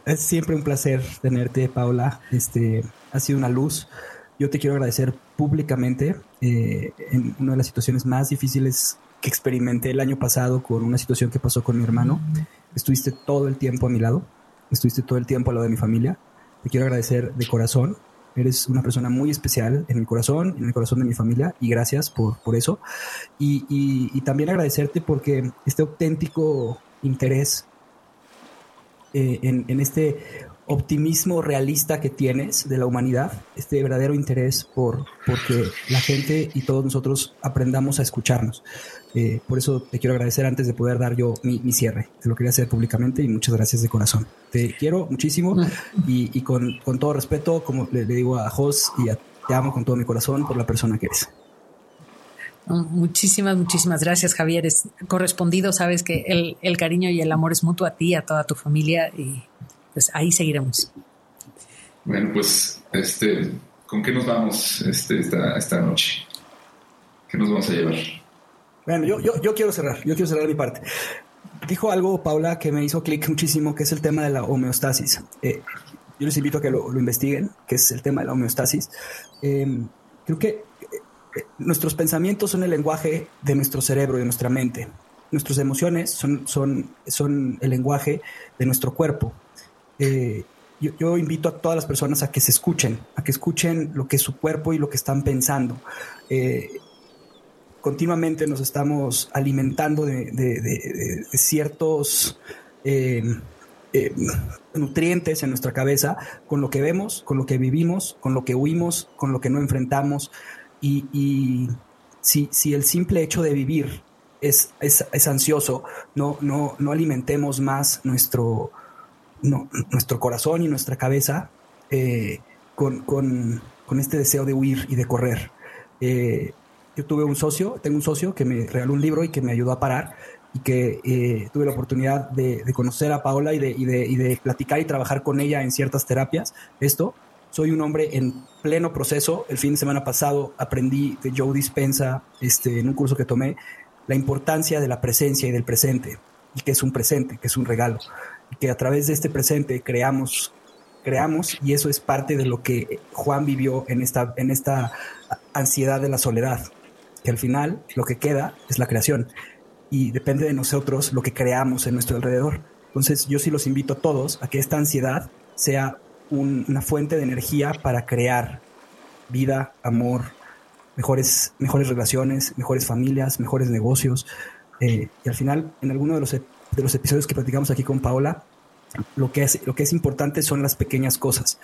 es siempre un placer tenerte, Paula. Este, ha sido una luz. Yo te quiero agradecer públicamente eh, en una de las situaciones más difíciles que experimenté el año pasado con una situación que pasó con mi hermano. Estuviste todo el tiempo a mi lado, estuviste todo el tiempo al lado de mi familia. Te quiero agradecer de corazón Eres una persona muy especial en mi corazón, en el corazón de mi familia, y gracias por, por eso. Y, también agradecerte porque este auténtico interés eh, en, en, este optimismo realista que tienes de la humanidad, este verdadero interés por porque la gente y todos nosotros aprendamos a escucharnos. Eh, por eso te quiero agradecer antes de poder dar yo mi, cierre. Te lo quería hacer públicamente y muchas gracias de corazón. Te quiero muchísimo y, con, todo respeto, como le, digo a Jos, y te amo con todo mi corazón por la persona que eres. Muchísimas, muchísimas gracias, Javier. Es correspondido, sabes que el, el cariño y el amor es mutuo a ti, a toda tu familia y pues ahí seguiremos. Bueno, pues, este, ¿con qué nos vamos este, esta, esta noche? ¿Qué nos vamos a llevar? Bueno, yo, yo, yo quiero cerrar, yo quiero cerrar mi parte. Dijo algo, Paula, que me hizo clic muchísimo, que es el tema de la homeostasis. Eh, yo les invito a que lo, investiguen, que es el tema de la homeostasis. Em, creo que nuestros pensamientos son el lenguaje de nuestro cerebro y de nuestra mente. Nuestras emociones son, son, son el lenguaje de nuestro cuerpo. Eh, yo, invito a todas las personas a que se escuchen, a que escuchen lo que es su cuerpo y lo que están pensando. Eh, continuamente nos estamos alimentando de, ciertos eh, nutrientes en nuestra cabeza con lo que vemos, con lo que vivimos, con lo que huimos, con lo que no enfrentamos. Y, si, si, el simple hecho de vivir es, es, ansioso, no, no, no alimentemos más nuestro, nuestro corazón y nuestra cabeza eh, con, con, con, este deseo de huir y de correr. Eh, yo tuve un socio, tengo un socio que me regaló un libro y que me ayudó a parar y que eh, tuve la oportunidad de, de, conocer a Paola y de, y, de, y de platicar y trabajar con ella en ciertas terapias. Esto, soy un hombre en pleno proceso. El fin de semana pasado aprendí de Joe Dispensa este, en un curso que tomé la importancia de la presencia y del presente, y que es un presente, que es un regalo, y que a través de este presente creamos, creamos, y eso es parte de lo que Juan vivió en esta, en esta ansiedad de la soledad, que al final lo que queda es la creación, y depende de nosotros lo que creamos en nuestro alrededor. Entonces yo sí los invito a todos a que esta ansiedad sea una fuente de energía para crear vida, amor, mejores, mejores relaciones, mejores familias, mejores negocios. Eh, y al final, en alguno de los, de los episodios que platicamos aquí con Paola, lo que, es, lo que es importante son las pequeñas cosas.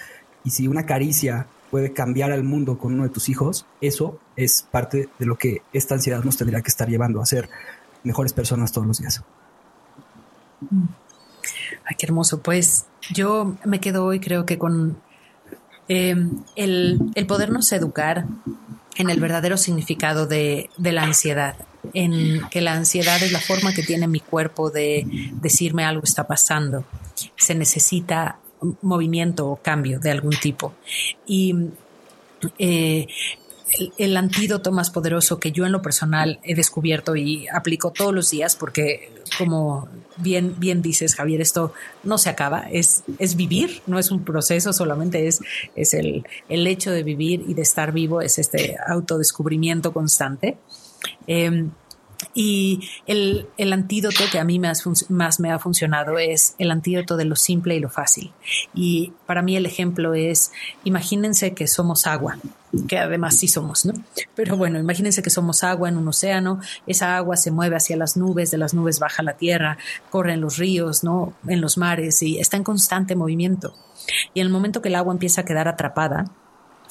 Y si una caricia puede cambiar al mundo con uno de tus hijos, eso es parte de lo que esta ansiedad nos tendría que estar llevando a ser mejores personas todos los días. Ay, qué hermoso. Pues yo me quedo hoy creo que con eh, el, el podernos educar en el verdadero significado de, la ansiedad, en que la ansiedad es la forma que tiene mi cuerpo de decirme algo está pasando. Se necesita movimiento o cambio de algún tipo. Y eh, el, antídoto más poderoso que yo en lo personal he descubierto y aplico todos los días, porque como bien, bien dices, Javier, esto no se acaba, es, es vivir, no es un proceso, solamente es, es el, el hecho de vivir y de estar vivo, es este autodescubrimiento constante. Em, y el, el, antídoto que a mí más, más me ha funcionado es el antídoto de lo simple y lo fácil. Y para mí el ejemplo es, imagínense que somos agua, que además sí somos, ¿no? Pero bueno, imagínense que somos agua en un océano, esa agua se mueve hacia las nubes, de las nubes baja la tierra, corre en los ríos, ¿no? En los mares y está en constante movimiento. Y en el momento que el agua empieza a quedar atrapada,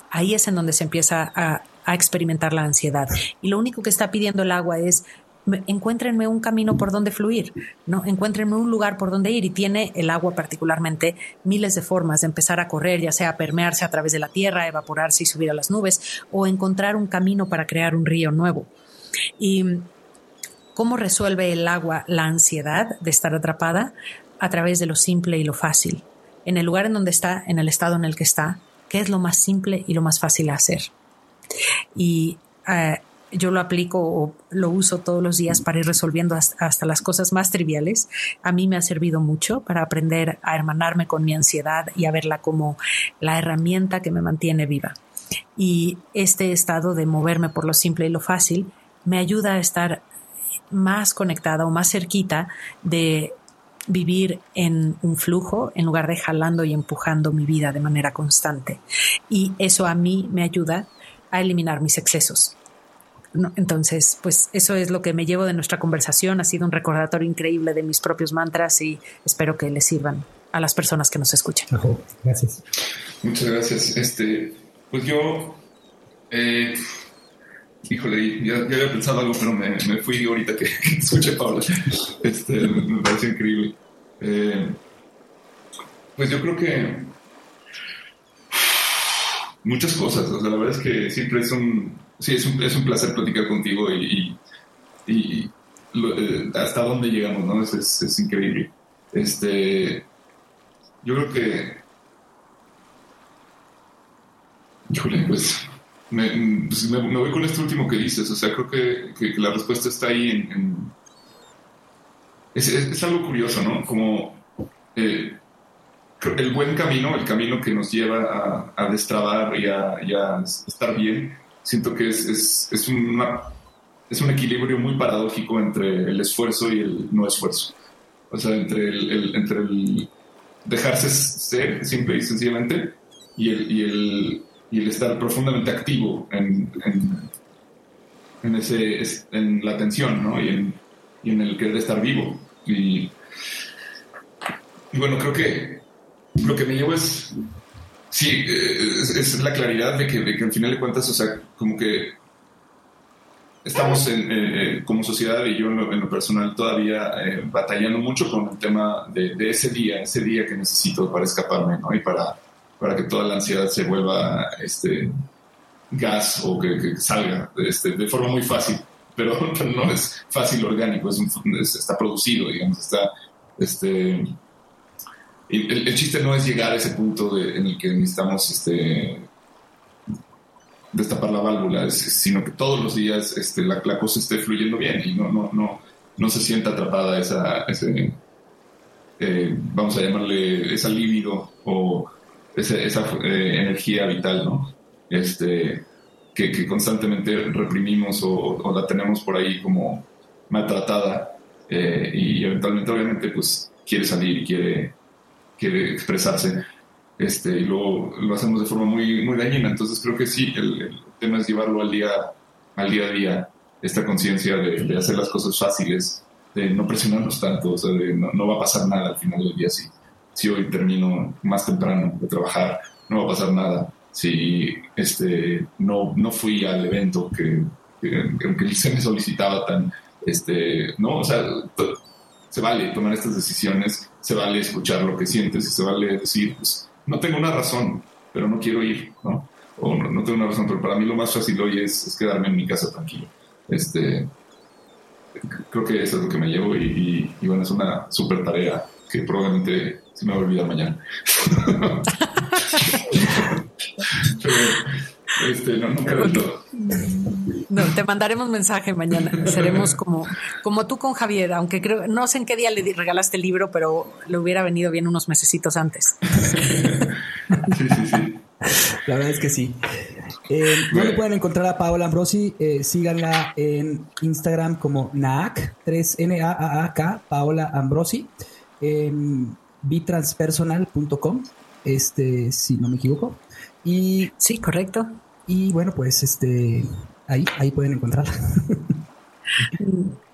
ahí es en donde se empieza a, a experimentar la ansiedad. Y lo único que está pidiendo el agua es encuéntrenme un camino por donde fluir, ¿no? Encuéntrenme un lugar por donde ir y tiene el agua particularmente miles de formas de empezar a correr, ya sea permearse a través de la tierra, evaporarse y subir a las nubes o encontrar un camino para crear un río nuevo. Y ¿cómo resuelve el agua la ansiedad de estar atrapada? A través de lo simple y lo fácil. En el lugar en donde está, en el estado en el que está, ¿qué es lo más simple y lo más fácil a hacer? Y eh, yo lo aplico o lo uso todos los días para ir resolviendo hasta, las cosas más triviales. A mí me ha servido mucho para aprender a hermanarme con mi ansiedad y a verla como la herramienta que me mantiene viva. Y este estado de moverme por lo simple y lo fácil me ayuda a estar más conectada o más cerquita de vivir en un flujo en lugar de jalando y empujando mi vida de manera constante. Y eso a mí me ayuda a eliminar mis excesos entonces, pues eso es lo que me llevo de nuestra conversación. Ha sido un recordatorio increíble de mis propios mantras y espero que les sirvan a las personas que nos escuchen. Gracias. Muchas gracias. Este, pues yo, eh, híjole, ya, había pensado algo, pero me, fui ahorita que, escuché Pablo. Este, me parece increíble. Eh, pues yo creo que muchas cosas. O sea, la verdad es que siempre es un sí, es un, es un placer platicar contigo y, y, eh, hasta dónde llegamos, ¿no? Es, es, increíble. Este, yo creo que, híjole, pues me, pues me, voy con esto último que dices, o sea, creo que, que, la respuesta está ahí en... es, es, algo curioso, ¿no? Como eh, el buen camino, el camino que nos lleva a, a destrabar y a, y a estar bien, siento que es, es, es, es un equilibrio muy paradójico entre el esfuerzo y el no esfuerzo. O sea, entre el, entre el dejarse ser simple y sencillamente y el, y el, y el estar profundamente activo en, en, ese, en la atención ¿no? y, en, y en el querer estar vivo. Y, y bueno, creo que lo que me llevo es, sí, es, la claridad de que, de que al final de cuentas, o sea, como que estamos en, eh, como sociedad y yo en lo, personal todavía eh, batallando mucho con el tema de, ese día, ese día que necesito para escaparme, ¿no? Y para, para que toda la ansiedad se vuelva este, gas o que, salga este, de forma muy fácil, pero, no es fácil orgánico, es, está producido, digamos, está... Este, el, chiste no es llegar a ese punto en el que necesitamos este, destapar la válvula, sino que todos los días este, la, cosa esté fluyendo bien y no, se sienta atrapada esa, eh, vamos a llamarle, esa libido o esa, esa eh, energía vital, ¿no? Este, que, constantemente reprimimos o, la tenemos por ahí como maltratada eh, y eventualmente obviamente pues quiere salir y quiere, quiere expresarse este, y luego lo hacemos de forma muy, muy dañina. Entonces creo que sí, el, tema es llevarlo al día, al día a día, esta conciencia de, hacer las cosas fáciles, de no presionarnos tanto, o sea, de no, va a pasar nada al final del día si, si hoy termino más temprano de trabajar, no va a pasar nada. Si este, no, no fui al evento que, que, se me solicitaba tan, este, no, o sea, se vale tomar estas decisiones, se vale escuchar lo que sientes y se vale decir, pues, no tengo una razón, pero no quiero ir, ¿no? O no, tengo una razón, pero para mí lo más fácil hoy es, quedarme en mi casa tranquilo. Este, creo que eso es lo que me llevo y, bueno, es una súper tarea que probablemente se me va a olvidar mañana. este, no, nunca del todo. No, te mandaremos mensaje mañana. Seremos como, como tú con Javier, aunque creo, no sé en qué día le regalaste el libro, pero le hubiera venido bien unos mesecitos antes. Sí, sí, sí. La verdad es que sí. Eh, ¿Dónde pueden encontrar a Paola Ambrosi? Eh, síganla en Instagram como NAAK, 3N-A-A-K, Paola Ambrosi, en bitranspersonal.com, este, si no me equivoco. Y, sí, correcto. Y bueno, pues este ahí, ahí pueden encontrarla.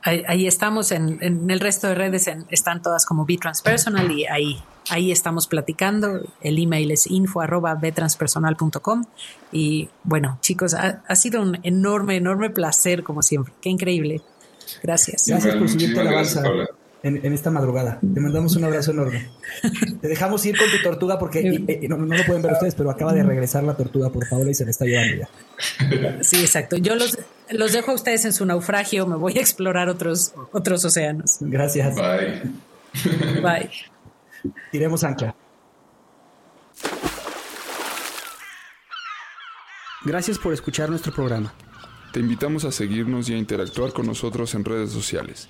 Ahí, estamos en, el resto de redes, están todas como Transpersonal y ahí, ahí estamos platicando. El email es info arroba btranspersonal.com. Y bueno, chicos, ha, sido un enorme, enorme placer como siempre. Qué increíble. Gracias. Gracias por subirte a la en, esta madrugada. Te mandamos un abrazo enorme. Te dejamos ir con tu tortuga porque eh, no, lo pueden ver ustedes, pero acaba de regresar la tortuga por Paola y se le está llevando ya. Sí, exacto. Yo los, los dejo a ustedes en su naufragio. Me voy a explorar otros, otros océanos. Gracias. Bye. Bye. Tiremos ancla. Gracias por escuchar nuestro programa. Te invitamos a seguirnos y a interactuar con nosotros en redes sociales.